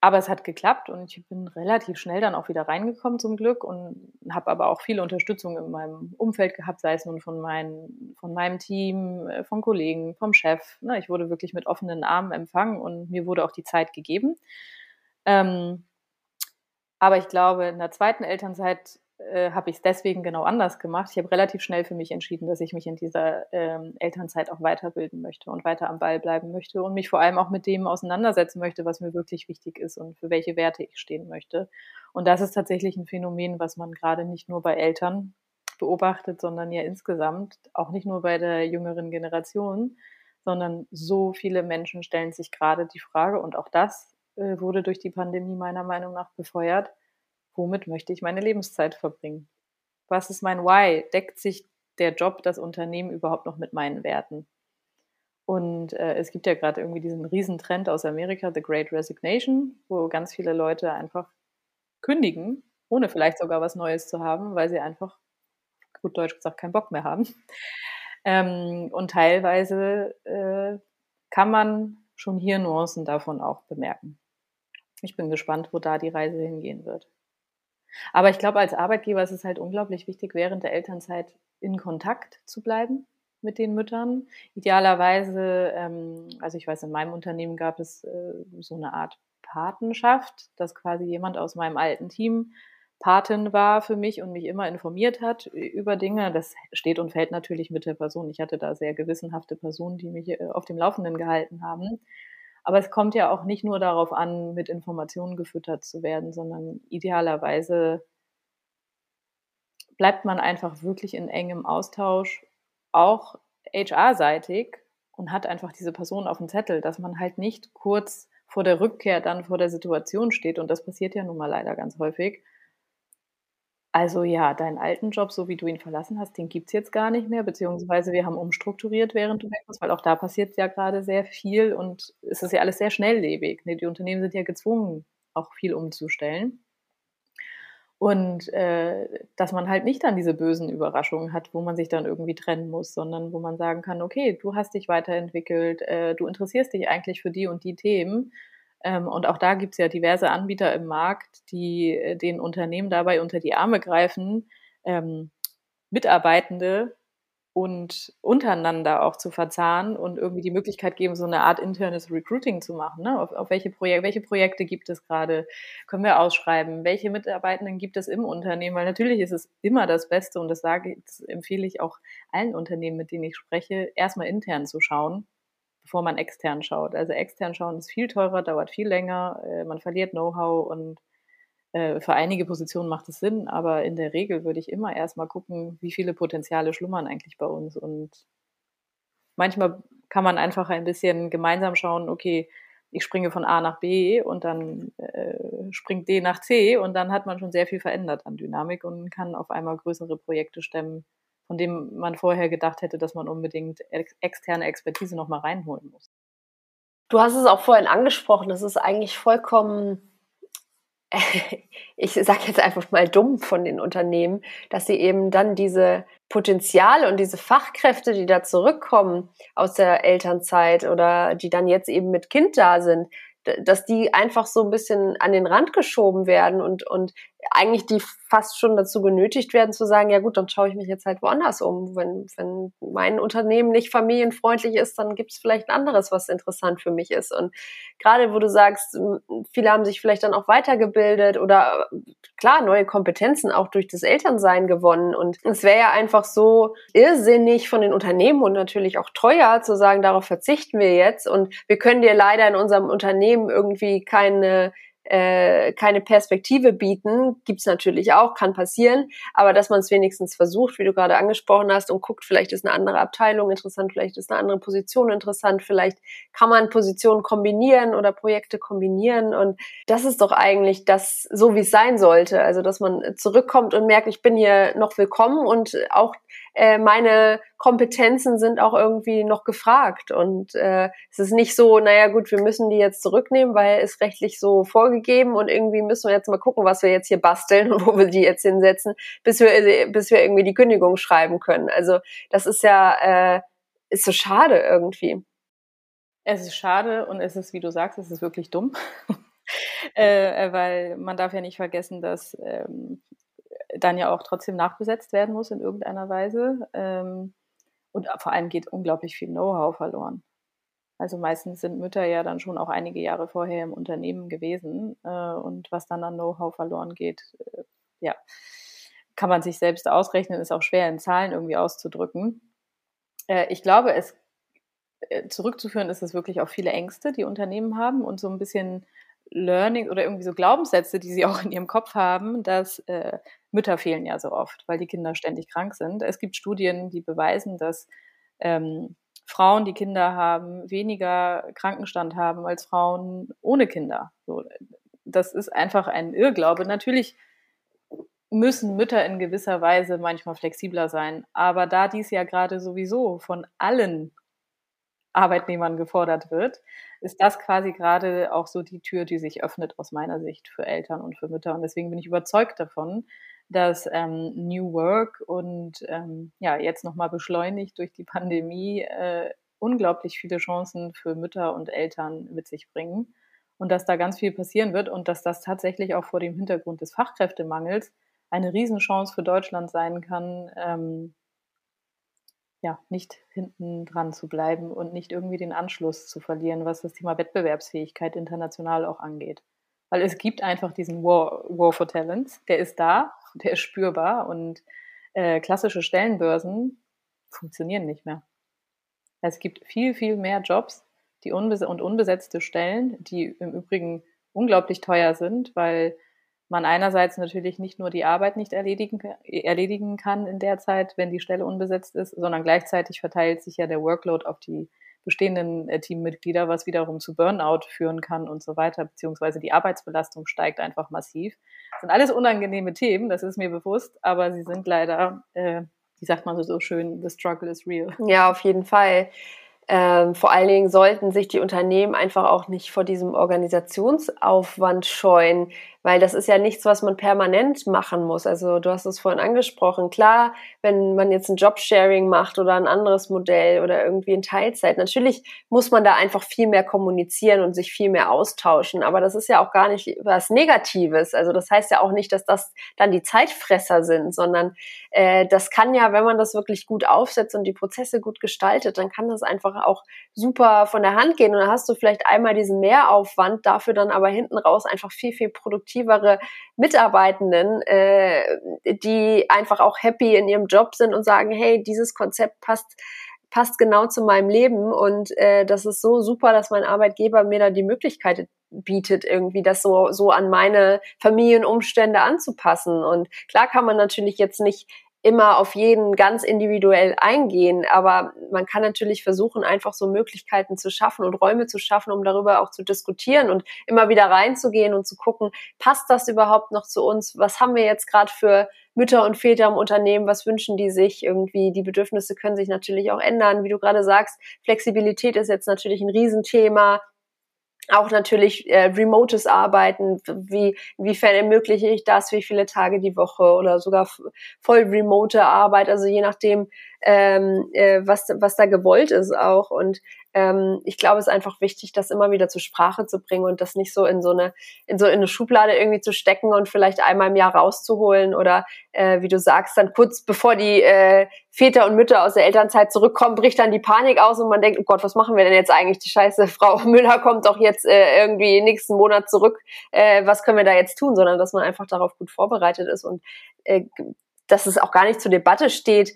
aber es hat geklappt und ich bin relativ schnell dann auch wieder reingekommen zum Glück und habe aber auch viel Unterstützung in meinem Umfeld gehabt, sei es nun von, mein, von meinem Team, äh, von Kollegen, vom Chef. Ne? Ich wurde wirklich mit offenen Armen empfangen und mir wurde auch die Zeit gegeben. Ähm, aber ich glaube, in der zweiten Elternzeit äh, habe ich es deswegen genau anders gemacht. Ich habe relativ schnell für mich entschieden, dass ich mich in dieser ähm, Elternzeit auch weiterbilden möchte und weiter am Ball bleiben möchte und mich vor allem auch mit dem auseinandersetzen möchte, was mir wirklich wichtig ist und für welche Werte ich stehen möchte. Und das ist tatsächlich ein Phänomen, was man gerade nicht nur bei Eltern beobachtet, sondern ja insgesamt, auch nicht nur bei der jüngeren Generation, sondern so viele Menschen stellen sich gerade die Frage, und auch das äh, wurde durch die Pandemie meiner Meinung nach befeuert. Womit möchte ich meine Lebenszeit verbringen? Was ist mein Why? Deckt sich der Job, das Unternehmen überhaupt noch mit meinen Werten? Und äh, es gibt ja gerade irgendwie diesen Riesentrend aus Amerika, The Great Resignation, wo ganz viele Leute einfach kündigen, ohne vielleicht sogar was Neues zu haben, weil sie einfach, gut Deutsch gesagt, keinen Bock mehr haben. Ähm, und teilweise äh, kann man schon hier Nuancen davon auch bemerken. Ich bin gespannt, wo da die Reise hingehen wird. Aber ich glaube, als Arbeitgeber ist es halt unglaublich wichtig, während der Elternzeit in Kontakt zu bleiben mit den Müttern. Idealerweise, ähm, also ich weiß, in meinem Unternehmen gab es äh, so eine Art Patenschaft, dass quasi jemand aus meinem alten Team Patin war für mich und mich immer informiert hat über Dinge. Das steht und fällt natürlich mit der Person. Ich hatte da sehr gewissenhafte Personen, die mich äh, auf dem Laufenden gehalten haben. Aber es kommt ja auch nicht nur darauf an, mit Informationen gefüttert zu werden, sondern idealerweise bleibt man einfach wirklich in engem Austausch, auch HR-seitig und hat einfach diese Person auf dem Zettel, dass man halt nicht kurz vor der Rückkehr dann vor der Situation steht. Und das passiert ja nun mal leider ganz häufig also ja, deinen alten Job, so wie du ihn verlassen hast, den gibt's jetzt gar nicht mehr, beziehungsweise wir haben umstrukturiert, während du weg warst, weil auch da passiert ja gerade sehr viel und es ist ja alles sehr schnelllebig. Ne? Die Unternehmen sind ja gezwungen, auch viel umzustellen. Und äh, dass man halt nicht dann diese bösen Überraschungen hat, wo man sich dann irgendwie trennen muss, sondern wo man sagen kann, okay, du hast dich weiterentwickelt, äh, du interessierst dich eigentlich für die und die Themen und auch da gibt es ja diverse Anbieter im Markt, die äh, den Unternehmen dabei unter die Arme greifen, ähm, Mitarbeitende und untereinander auch zu verzahnen und irgendwie die Möglichkeit geben, so eine Art internes Recruiting zu machen. Ne? Auf, auf welche, Projek welche Projekte gibt es gerade? Können wir ausschreiben? Welche Mitarbeitenden gibt es im Unternehmen? Weil natürlich ist es immer das Beste und das sage das empfehle ich auch allen Unternehmen, mit denen ich spreche, erstmal intern zu schauen bevor man extern schaut. Also extern schauen ist viel teurer, dauert viel länger, äh, man verliert Know-how und äh, für einige Positionen macht es Sinn, aber in der Regel würde ich immer erstmal gucken, wie viele Potenziale schlummern eigentlich bei uns. Und manchmal kann man einfach ein bisschen gemeinsam schauen, okay, ich springe von A nach B und dann äh, springt D nach C und dann hat man schon sehr viel verändert an Dynamik und kann auf einmal größere Projekte stemmen, von dem man vorher gedacht hätte, dass man unbedingt ex externe Expertise nochmal reinholen muss.
Du hast es auch vorhin angesprochen, das ist eigentlich vollkommen, ich sage jetzt einfach mal dumm von den Unternehmen, dass sie eben dann diese Potenziale und diese Fachkräfte, die da zurückkommen aus der Elternzeit oder die dann jetzt eben mit Kind da sind, dass die einfach so ein bisschen an den Rand geschoben werden und, und eigentlich die fast schon dazu genötigt werden zu sagen, ja gut, dann schaue ich mich jetzt halt woanders um. Wenn, wenn mein Unternehmen nicht familienfreundlich ist, dann gibt es vielleicht ein anderes, was interessant für mich ist. Und gerade wo du sagst, viele haben sich vielleicht dann auch weitergebildet oder klar, neue Kompetenzen auch durch das Elternsein gewonnen. Und es wäre ja einfach so irrsinnig von den Unternehmen und natürlich auch teuer zu sagen, darauf verzichten wir jetzt. Und wir können dir leider in unserem Unternehmen irgendwie keine äh, keine Perspektive bieten, gibt's natürlich auch, kann passieren, aber dass man es wenigstens versucht, wie du gerade angesprochen hast, und guckt, vielleicht ist eine andere Abteilung interessant, vielleicht ist eine andere Position interessant, vielleicht kann man Positionen kombinieren oder Projekte kombinieren. Und das ist doch eigentlich das, so wie es sein sollte, also dass man zurückkommt und merkt, ich bin hier noch willkommen und auch äh, meine Kompetenzen sind auch irgendwie noch gefragt. Und äh, es ist nicht so, naja gut, wir müssen die jetzt zurücknehmen, weil es rechtlich so vorgegeben und irgendwie müssen wir jetzt mal gucken, was wir jetzt hier basteln und wo wir die jetzt hinsetzen, bis wir, bis wir irgendwie die Kündigung schreiben können. Also das ist ja, äh, ist so schade irgendwie.
Es ist schade und es ist, wie du sagst, es ist wirklich dumm. äh, weil man darf ja nicht vergessen, dass ähm, dann ja auch trotzdem nachbesetzt werden muss in irgendeiner Weise. Ähm, und vor allem geht unglaublich viel Know-how verloren. Also meistens sind Mütter ja dann schon auch einige Jahre vorher im Unternehmen gewesen äh, und was dann an Know-how verloren geht, äh, ja, kann man sich selbst ausrechnen, ist auch schwer in Zahlen irgendwie auszudrücken. Äh, ich glaube, es äh, zurückzuführen ist es wirklich auf viele Ängste, die Unternehmen haben und so ein bisschen Learning oder irgendwie so Glaubenssätze, die sie auch in ihrem Kopf haben, dass äh, Mütter fehlen ja so oft, weil die Kinder ständig krank sind. Es gibt Studien, die beweisen, dass ähm, Frauen, die Kinder haben, weniger Krankenstand haben als Frauen ohne Kinder. So, das ist einfach ein Irrglaube. Natürlich müssen Mütter in gewisser Weise manchmal flexibler sein. Aber da dies ja gerade sowieso von allen Arbeitnehmern gefordert wird, ist das quasi gerade auch so die Tür, die sich öffnet aus meiner Sicht für Eltern und für Mütter. Und deswegen bin ich überzeugt davon, dass ähm, New Work und ähm, ja jetzt nochmal beschleunigt durch die Pandemie äh, unglaublich viele Chancen für Mütter und Eltern mit sich bringen und dass da ganz viel passieren wird und dass das tatsächlich auch vor dem Hintergrund des Fachkräftemangels eine Riesenchance für Deutschland sein kann, ähm, ja, nicht hinten dran zu bleiben und nicht irgendwie den Anschluss zu verlieren, was das Thema Wettbewerbsfähigkeit international auch angeht. Weil es gibt einfach diesen War, War for Talents, der ist da, der ist spürbar und äh, klassische Stellenbörsen funktionieren nicht mehr. Es gibt viel, viel mehr Jobs die unbes und unbesetzte Stellen, die im Übrigen unglaublich teuer sind, weil man einerseits natürlich nicht nur die Arbeit nicht erledigen, erledigen kann in der Zeit, wenn die Stelle unbesetzt ist, sondern gleichzeitig verteilt sich ja der Workload auf die bestehenden äh, Teammitglieder, was wiederum zu Burnout führen kann und so weiter, beziehungsweise die Arbeitsbelastung steigt einfach massiv. Das sind alles unangenehme Themen, das ist mir bewusst, aber sie sind leider, äh, wie sagt man so schön, the struggle is real.
Ja, auf jeden Fall. Ähm, vor allen Dingen sollten sich die Unternehmen einfach auch nicht vor diesem Organisationsaufwand scheuen, weil das ist ja nichts, was man permanent machen muss. Also du hast es vorhin angesprochen. Klar, wenn man jetzt ein Jobsharing macht oder ein anderes Modell oder irgendwie in Teilzeit, natürlich muss man da einfach viel mehr kommunizieren und sich viel mehr austauschen. Aber das ist ja auch gar nicht was Negatives. Also das heißt ja auch nicht, dass das dann die Zeitfresser sind, sondern äh, das kann ja, wenn man das wirklich gut aufsetzt und die Prozesse gut gestaltet, dann kann das einfach auch super von der Hand gehen. Und dann hast du vielleicht einmal diesen Mehraufwand, dafür dann aber hinten raus einfach viel, viel produktiver produktivere Mitarbeitenden, äh, die einfach auch happy in ihrem Job sind und sagen, hey, dieses Konzept passt passt genau zu meinem Leben und äh, das ist so super, dass mein Arbeitgeber mir da die Möglichkeit bietet, irgendwie das so, so an meine Familienumstände anzupassen. Und klar kann man natürlich jetzt nicht immer auf jeden ganz individuell eingehen, aber man kann natürlich versuchen, einfach so Möglichkeiten zu schaffen und Räume zu schaffen, um darüber auch zu diskutieren und immer wieder reinzugehen und zu gucken, passt das überhaupt noch zu uns? Was haben wir jetzt gerade für Mütter und Väter im Unternehmen? Was wünschen die sich irgendwie? Die Bedürfnisse können sich natürlich auch ändern. Wie du gerade sagst, Flexibilität ist jetzt natürlich ein Riesenthema auch natürlich äh, remotes Arbeiten, wie inwiefern ermögliche ich das, wie viele Tage die Woche? Oder sogar voll remote Arbeit, also je nachdem, ähm, äh, was, was da gewollt ist auch. Und ähm, ich glaube, es ist einfach wichtig, das immer wieder zur Sprache zu bringen und das nicht so in so eine, in so in eine Schublade irgendwie zu stecken und vielleicht einmal im Jahr rauszuholen oder äh, wie du sagst, dann kurz bevor die äh, Väter und Mütter aus der Elternzeit zurückkommen, bricht dann die Panik aus und man denkt, oh Gott, was machen wir denn jetzt eigentlich? Die scheiße Frau Müller kommt doch jetzt äh, irgendwie nächsten Monat zurück. Äh, was können wir da jetzt tun? Sondern dass man einfach darauf gut vorbereitet ist und äh, dass es auch gar nicht zur Debatte steht,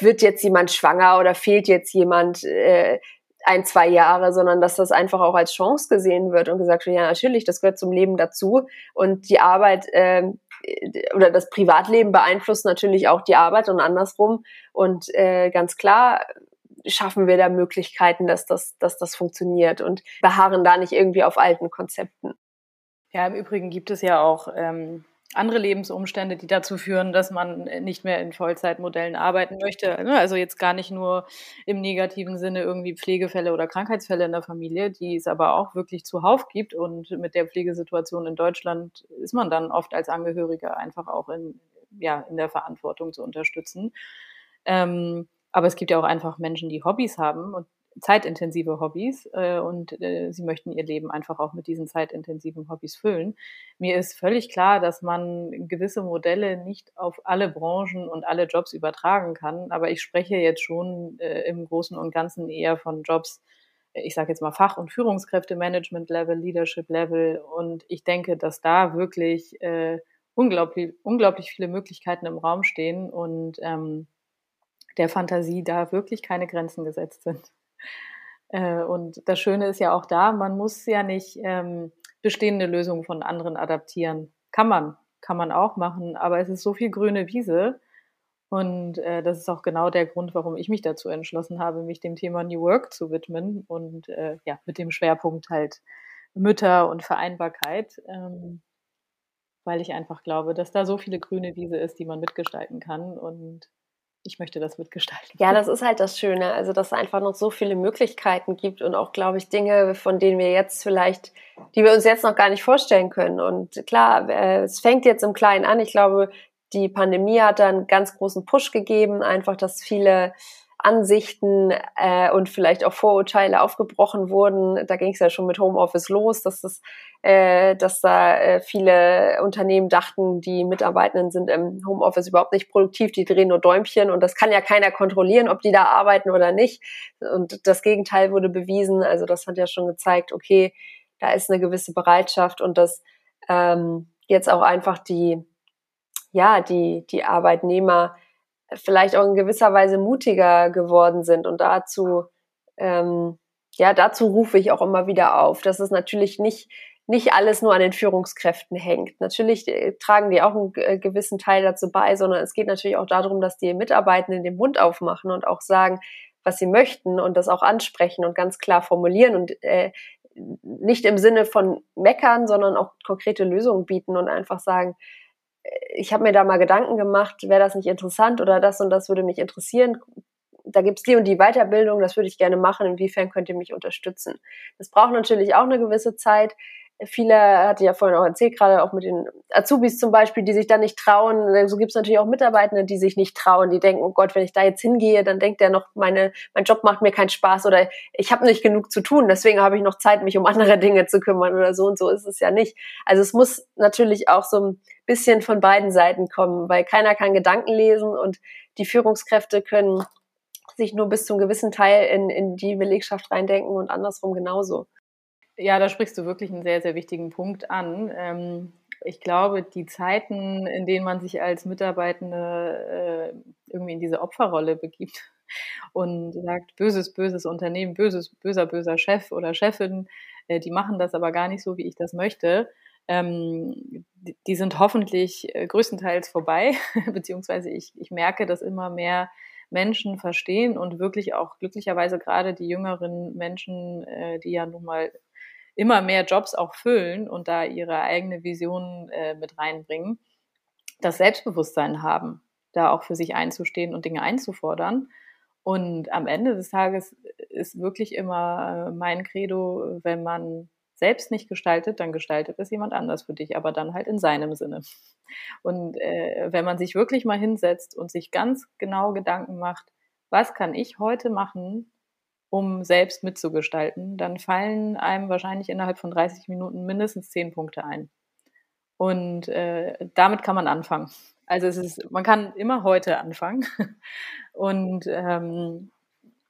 wird jetzt jemand schwanger oder fehlt jetzt jemand äh, ein, zwei Jahre, sondern dass das einfach auch als Chance gesehen wird und gesagt wird, ja natürlich, das gehört zum Leben dazu und die Arbeit äh, oder das Privatleben beeinflusst natürlich auch die Arbeit und andersrum und äh, ganz klar schaffen wir da Möglichkeiten, dass das, dass das funktioniert und beharren da nicht irgendwie auf alten Konzepten.
Ja, im Übrigen gibt es ja auch ähm, andere Lebensumstände, die dazu führen, dass man nicht mehr in Vollzeitmodellen arbeiten möchte. Ne? Also jetzt gar nicht nur im negativen Sinne irgendwie Pflegefälle oder Krankheitsfälle in der Familie, die es aber auch wirklich zuhauf gibt. Und mit der Pflegesituation in Deutschland ist man dann oft als Angehöriger einfach auch in, ja, in der Verantwortung zu unterstützen. Ähm, aber es gibt ja auch einfach Menschen, die Hobbys haben und zeitintensive Hobbys äh, und äh, sie möchten ihr Leben einfach auch mit diesen zeitintensiven Hobbys füllen. Mir ist völlig klar, dass man gewisse Modelle nicht auf alle Branchen und alle Jobs übertragen kann, aber ich spreche jetzt schon äh, im Großen und Ganzen eher von Jobs, ich sage jetzt mal Fach- und Führungskräfte-Management-Level, Leadership-Level und ich denke, dass da wirklich äh, unglaublich, unglaublich viele Möglichkeiten im Raum stehen und ähm, der Fantasie da wirklich keine Grenzen gesetzt sind. Äh, und das Schöne ist ja auch da, man muss ja nicht ähm, bestehende Lösungen von anderen adaptieren. Kann man, kann man auch machen, aber es ist so viel grüne Wiese Und äh, das ist auch genau der Grund, warum ich mich dazu entschlossen habe, mich dem Thema New Work zu widmen und äh, ja, mit dem Schwerpunkt halt Mütter und Vereinbarkeit, ähm, weil ich einfach glaube, dass da so viele grüne Wiese ist, die man mitgestalten kann und ich möchte das mitgestalten.
Ja, das ist halt das Schöne, also dass es einfach noch so viele Möglichkeiten gibt und auch, glaube ich, Dinge, von denen wir jetzt vielleicht, die wir uns jetzt noch gar nicht vorstellen können. Und klar, äh, es fängt jetzt im Kleinen an. Ich glaube, die Pandemie hat da einen ganz großen Push gegeben, einfach, dass viele Ansichten äh, und vielleicht auch Vorurteile aufgebrochen wurden. Da ging es ja schon mit Homeoffice los, dass, das, äh, dass da äh, viele Unternehmen dachten, die Mitarbeitenden sind im Homeoffice überhaupt nicht produktiv, die drehen nur Däumchen und das kann ja keiner kontrollieren, ob die da arbeiten oder nicht. Und das Gegenteil wurde bewiesen. Also das hat ja schon gezeigt, okay, da ist eine gewisse Bereitschaft und dass ähm, jetzt auch einfach die ja, die, die Arbeitnehmer vielleicht auch in gewisser Weise mutiger geworden sind. Und dazu, ähm, ja, dazu rufe ich auch immer wieder auf, dass es natürlich nicht, nicht alles nur an den Führungskräften hängt. Natürlich äh, tragen die auch einen äh, gewissen Teil dazu bei, sondern es geht natürlich auch darum, dass die Mitarbeitenden den Mund aufmachen und auch sagen, was sie möchten und das auch ansprechen und ganz klar formulieren und äh, nicht im Sinne von meckern, sondern auch konkrete Lösungen bieten und einfach sagen, ich habe mir da mal Gedanken gemacht, wäre das nicht interessant oder das und das würde mich interessieren. Da gibt es die und die Weiterbildung, das würde ich gerne machen. Inwiefern könnt ihr mich unterstützen? Das braucht natürlich auch eine gewisse Zeit. Viele, hatte ich ja vorhin auch erzählt, gerade auch mit den Azubis zum Beispiel, die sich da nicht trauen. So gibt es natürlich auch Mitarbeitende, die sich nicht trauen, die denken, oh Gott, wenn ich da jetzt hingehe, dann denkt der noch, meine, mein Job macht mir keinen Spaß oder ich habe nicht genug zu tun, deswegen habe ich noch Zeit, mich um andere Dinge zu kümmern oder so und so ist es ja nicht. Also es muss natürlich auch so ein bisschen von beiden Seiten kommen, weil keiner kann Gedanken lesen und die Führungskräfte können sich nur bis zum gewissen Teil in, in die Belegschaft reindenken und andersrum genauso.
Ja, da sprichst du wirklich einen sehr, sehr wichtigen Punkt an. Ähm, ich glaube, die Zeiten, in denen man sich als Mitarbeitende äh, irgendwie in diese Opferrolle begibt und sagt, böses, böses Unternehmen, böses, böser, böser Chef oder Chefin, äh, die machen das aber gar nicht so, wie ich das möchte, ähm, die sind hoffentlich äh, größtenteils vorbei, beziehungsweise ich, ich merke, dass immer mehr Menschen verstehen und wirklich auch glücklicherweise gerade die jüngeren Menschen, äh, die ja nun mal immer mehr Jobs auch füllen und da ihre eigene Vision äh, mit reinbringen, das Selbstbewusstsein haben, da auch für sich einzustehen und Dinge einzufordern. Und am Ende des Tages ist wirklich immer äh, mein Credo, wenn man selbst nicht gestaltet, dann gestaltet es jemand anders für dich, aber dann halt in seinem Sinne. Und äh, wenn man sich wirklich mal hinsetzt und sich ganz genau Gedanken macht, was kann ich heute machen, um selbst mitzugestalten, dann fallen einem wahrscheinlich innerhalb von 30 Minuten mindestens 10 Punkte ein. Und äh, damit kann man anfangen. Also es ist, man kann immer heute anfangen. Und ähm,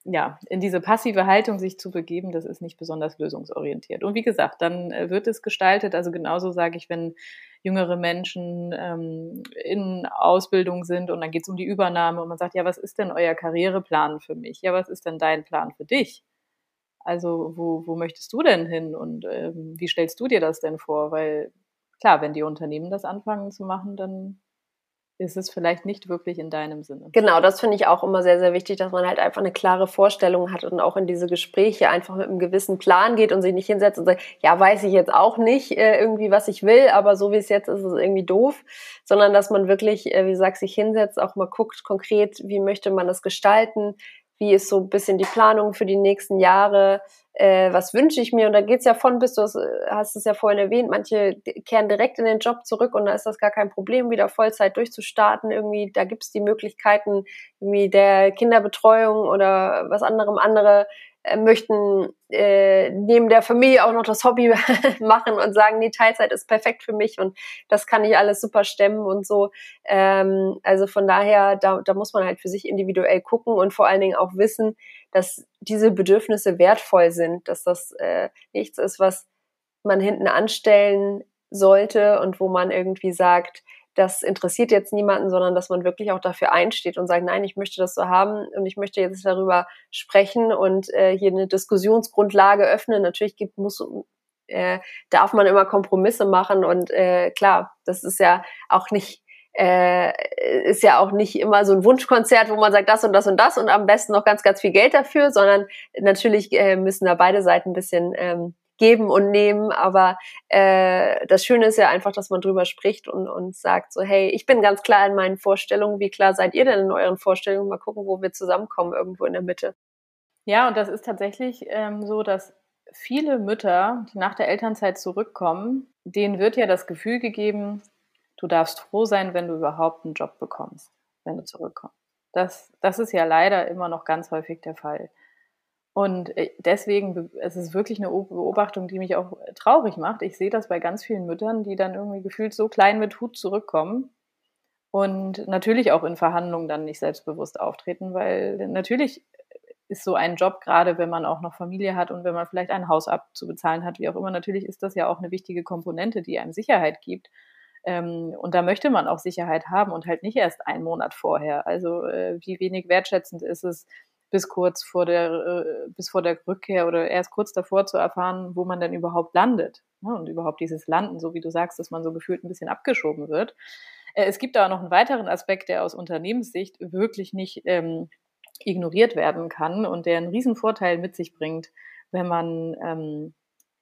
ja, in diese passive Haltung sich zu begeben, das ist nicht besonders lösungsorientiert. Und wie gesagt, dann äh, wird es gestaltet. Also genauso sage ich, wenn jüngere Menschen ähm, in Ausbildung sind und dann geht es um die Übernahme und man sagt, ja, was ist denn euer Karriereplan für mich? Ja, was ist denn dein Plan für dich? Also wo, wo möchtest du denn hin und ähm, wie stellst du dir das denn vor? Weil klar, wenn die Unternehmen das anfangen zu machen, dann ist es vielleicht nicht wirklich in deinem Sinne.
Genau, das finde ich auch immer sehr, sehr wichtig, dass man halt einfach eine klare Vorstellung hat und auch in diese Gespräche einfach mit einem gewissen Plan geht und sich nicht hinsetzt und sagt, ja, weiß ich jetzt auch nicht äh, irgendwie, was ich will, aber so wie es jetzt ist, ist es irgendwie doof, sondern dass man wirklich, äh, wie du sagst, sich hinsetzt, auch mal guckt konkret, wie möchte man das gestalten, wie ist so ein bisschen die Planung für die nächsten Jahre, äh, was wünsche ich mir? Und da geht's ja von bis, du hast, hast es ja vorhin erwähnt, manche kehren direkt in den Job zurück und da ist das gar kein Problem, wieder Vollzeit durchzustarten. Irgendwie, da gibt's die Möglichkeiten, irgendwie der Kinderbetreuung oder was anderem andere äh, möchten äh, neben der Familie auch noch das Hobby machen und sagen, die Teilzeit ist perfekt für mich und das kann ich alles super stemmen und so. Ähm, also von daher, da, da muss man halt für sich individuell gucken und vor allen Dingen auch wissen, dass diese Bedürfnisse wertvoll sind, dass das äh, nichts ist, was man hinten anstellen sollte und wo man irgendwie sagt, das interessiert jetzt niemanden, sondern dass man wirklich auch dafür einsteht und sagt, nein, ich möchte das so haben und ich möchte jetzt darüber sprechen und äh, hier eine Diskussionsgrundlage öffnen. Natürlich gibt, muss, äh, darf man immer Kompromisse machen und äh, klar, das ist ja auch nicht äh, ist ja auch nicht immer so ein Wunschkonzert, wo man sagt, das und das und das und am besten noch ganz, ganz viel Geld dafür, sondern natürlich äh, müssen da beide Seiten ein bisschen ähm, geben und nehmen. Aber äh, das Schöne ist ja einfach, dass man drüber spricht und, und sagt so, hey, ich bin ganz klar in meinen Vorstellungen. Wie klar seid ihr denn in euren Vorstellungen? Mal gucken, wo wir zusammenkommen, irgendwo in der Mitte.
Ja, und das ist tatsächlich ähm, so, dass viele Mütter, die nach der Elternzeit zurückkommen, denen wird ja das Gefühl gegeben, du darfst froh sein, wenn du überhaupt einen Job bekommst, wenn du zurückkommst. Das, das ist ja leider immer noch ganz häufig der Fall. Und äh, deswegen, es ist wirklich eine Beobachtung, die mich auch traurig macht. Ich sehe das bei ganz vielen Müttern, die dann irgendwie gefühlt so klein mit Hut zurückkommen und natürlich auch in Verhandlungen dann nicht selbstbewusst auftreten, weil natürlich ist so ein Job, gerade wenn man auch noch Familie hat und wenn man vielleicht ein Haus abzubezahlen hat, wie auch immer, natürlich ist das ja auch eine wichtige Komponente, die einem Sicherheit gibt. Ähm, und da möchte man auch Sicherheit haben und halt nicht erst einen Monat vorher. Also äh, wie wenig wertschätzend ist es, bis kurz vor der, äh, bis vor der Rückkehr oder erst kurz davor zu erfahren, wo man denn überhaupt landet. Ne? Und überhaupt dieses Landen, so wie du sagst, dass man so gefühlt ein bisschen abgeschoben wird. Äh, es gibt da noch einen weiteren Aspekt, der aus Unternehmenssicht wirklich nicht ähm, ignoriert werden kann und der einen riesen Vorteil mit sich bringt, wenn man ähm,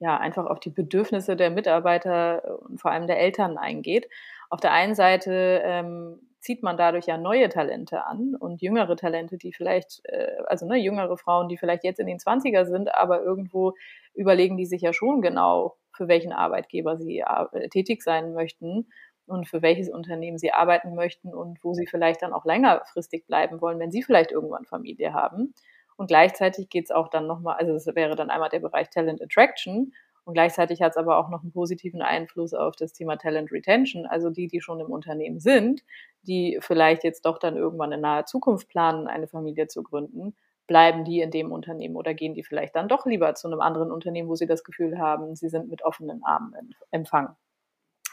ja einfach auf die Bedürfnisse der Mitarbeiter und vor allem der Eltern eingeht. Auf der einen Seite ähm, zieht man dadurch ja neue Talente an und jüngere Talente, die vielleicht, äh, also ne, jüngere Frauen, die vielleicht jetzt in den 20er sind, aber irgendwo überlegen die sich ja schon genau, für welchen Arbeitgeber sie äh, tätig sein möchten und für welches Unternehmen sie arbeiten möchten und wo sie vielleicht dann auch längerfristig bleiben wollen, wenn sie vielleicht irgendwann Familie haben. Und gleichzeitig geht es auch dann nochmal, also das wäre dann einmal der Bereich Talent Attraction und gleichzeitig hat es aber auch noch einen positiven Einfluss auf das Thema Talent Retention, also die, die schon im Unternehmen sind, die vielleicht jetzt doch dann irgendwann in naher Zukunft planen, eine Familie zu gründen, bleiben die in dem Unternehmen oder gehen die vielleicht dann doch lieber zu einem anderen Unternehmen, wo sie das Gefühl haben, sie sind mit offenen Armen empfangen.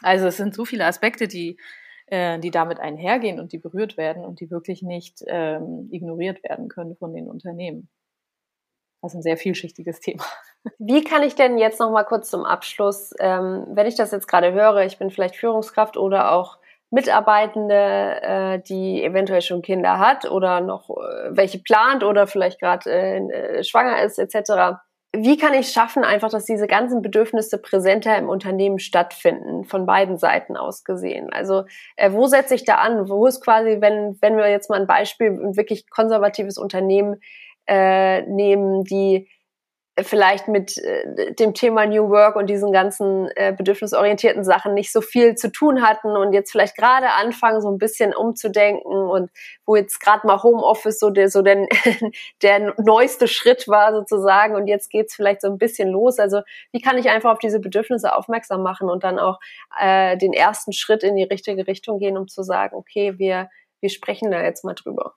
Also es sind so viele Aspekte, die, äh, die damit einhergehen und die berührt werden und die wirklich nicht ähm, ignoriert werden können von den Unternehmen. Das ist ein sehr vielschichtiges Thema.
Wie kann ich denn jetzt noch mal kurz zum Abschluss, ähm, wenn ich das jetzt gerade höre, ich bin vielleicht Führungskraft oder auch Mitarbeitende, äh, die eventuell schon Kinder hat oder noch äh, welche plant oder vielleicht gerade äh, äh, schwanger ist etc. Wie kann ich schaffen, einfach, dass diese ganzen Bedürfnisse präsenter im Unternehmen stattfinden, von beiden Seiten aus gesehen? Also äh, wo setze ich da an? Wo ist quasi, wenn, wenn wir jetzt mal ein Beispiel, ein wirklich konservatives Unternehmen äh, nehmen, die vielleicht mit äh, dem Thema New Work und diesen ganzen äh, bedürfnisorientierten Sachen nicht so viel zu tun hatten und jetzt vielleicht gerade anfangen, so ein bisschen umzudenken und wo jetzt gerade mal Homeoffice so der so der, der neueste Schritt war sozusagen und jetzt geht's vielleicht so ein bisschen los. Also wie kann ich einfach auf diese Bedürfnisse aufmerksam machen und dann auch äh, den ersten Schritt in die richtige Richtung gehen, um zu sagen, okay, wir wir sprechen da jetzt mal drüber.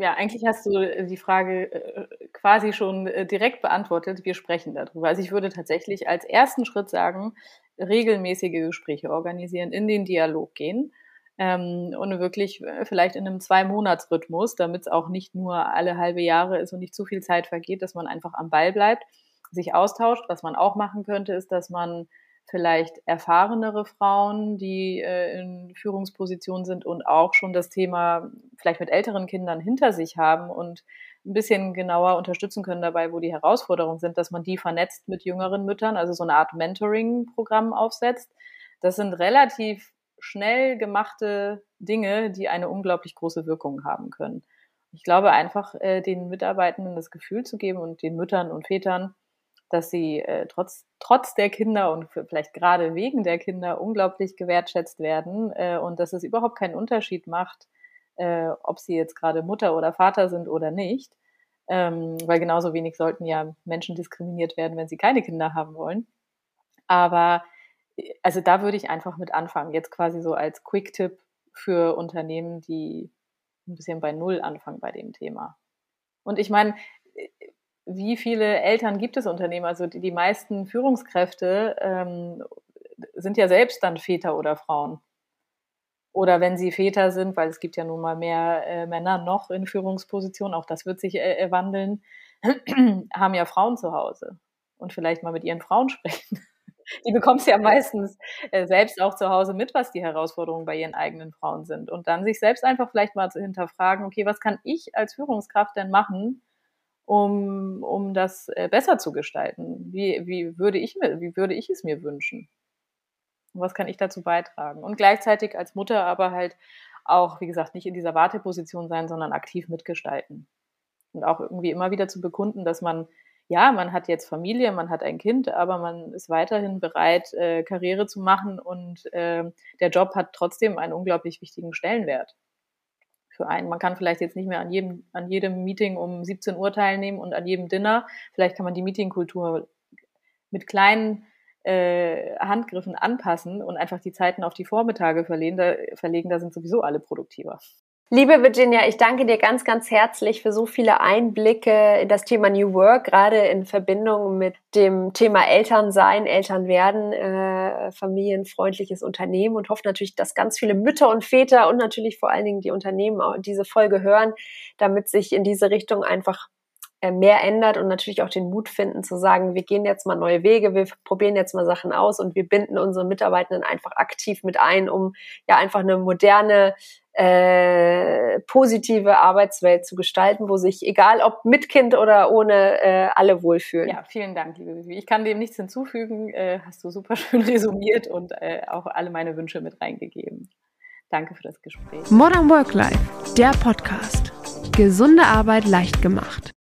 Ja, eigentlich hast du äh, die Frage äh, quasi schon äh, direkt beantwortet. Wir sprechen darüber. Also ich würde tatsächlich als ersten Schritt sagen, regelmäßige Gespräche organisieren, in den Dialog gehen ähm, und wirklich vielleicht in einem Zwei-Monats-Rhythmus, damit es auch nicht nur alle halbe Jahre ist und nicht zu viel Zeit vergeht, dass man einfach am Ball bleibt, sich austauscht. Was man auch machen könnte, ist, dass man vielleicht erfahrenere Frauen, die äh, in Führungspositionen sind und auch schon das Thema vielleicht mit älteren Kindern hinter sich haben und ein bisschen genauer unterstützen können dabei, wo die Herausforderungen sind, dass man die vernetzt mit jüngeren Müttern, also so eine Art Mentoring-Programm aufsetzt. Das sind relativ schnell gemachte Dinge, die eine unglaublich große Wirkung haben können. Ich glaube einfach, äh, den Mitarbeitenden das Gefühl zu geben und den Müttern und Vätern, dass sie äh, trotz, trotz der Kinder und vielleicht gerade wegen der Kinder unglaublich gewertschätzt werden äh, und dass es überhaupt keinen Unterschied macht, äh, ob sie jetzt gerade Mutter oder Vater sind oder nicht. Ähm, weil genauso wenig sollten ja Menschen diskriminiert werden, wenn sie keine Kinder haben wollen. Aber äh, also da würde ich einfach mit anfangen, jetzt quasi so als Quick-Tipp für Unternehmen, die ein bisschen bei Null anfangen bei dem Thema. Und ich meine, wie viele Eltern gibt es Unternehmen? Also die, die meisten Führungskräfte ähm, sind ja selbst dann Väter oder Frauen. Oder wenn sie Väter sind, weil es gibt ja nun mal mehr äh, Männer noch in Führungspositionen, auch das wird sich äh, äh wandeln, haben ja Frauen zu Hause und vielleicht mal mit ihren Frauen sprechen. die bekommst ja meistens äh, selbst auch zu Hause mit, was die Herausforderungen bei ihren eigenen Frauen sind. Und dann sich selbst einfach vielleicht mal zu hinterfragen, okay, was kann ich als Führungskraft denn machen, um, um das äh, besser zu gestalten? Wie, wie, würde ich, wie würde ich es mir wünschen? Und was kann ich dazu beitragen? Und gleichzeitig als Mutter aber halt auch, wie gesagt, nicht in dieser Warteposition sein, sondern aktiv mitgestalten. Und auch irgendwie immer wieder zu bekunden, dass man, ja, man hat jetzt Familie, man hat ein Kind, aber man ist weiterhin bereit, äh, Karriere zu machen und äh, der Job hat trotzdem einen unglaublich wichtigen Stellenwert für einen. Man kann vielleicht jetzt nicht mehr an jedem, an jedem Meeting um 17 Uhr teilnehmen und an jedem Dinner. Vielleicht kann man die Meetingkultur mit kleinen äh, Handgriffen anpassen und einfach die Zeiten auf die Vormittage verlegen. Da, verlegen, da sind sowieso alle produktiver.
Liebe Virginia, ich danke dir ganz, ganz herzlich für so viele Einblicke in das Thema New Work, gerade in Verbindung mit dem Thema Elternsein, Elternwerden, äh, familienfreundliches Unternehmen und hoffe natürlich, dass ganz viele Mütter und Väter und natürlich vor allen Dingen die Unternehmen auch diese Folge hören, damit sich in diese Richtung einfach äh, mehr ändert und natürlich auch den Mut finden zu sagen, wir gehen jetzt mal neue Wege, wir probieren jetzt mal Sachen aus und wir binden unsere Mitarbeitenden einfach aktiv mit ein, um ja einfach eine moderne, äh, positive Arbeitswelt zu gestalten, wo sich, egal ob mit Kind oder ohne, äh, alle wohlfühlen.
Ja, vielen Dank, liebe Vivi. Ich kann dem nichts hinzufügen, äh, hast du super schön resümiert und äh, auch alle meine Wünsche mit reingegeben. Danke für das Gespräch.
Modern Work Life, der Podcast. Gesunde Arbeit leicht gemacht.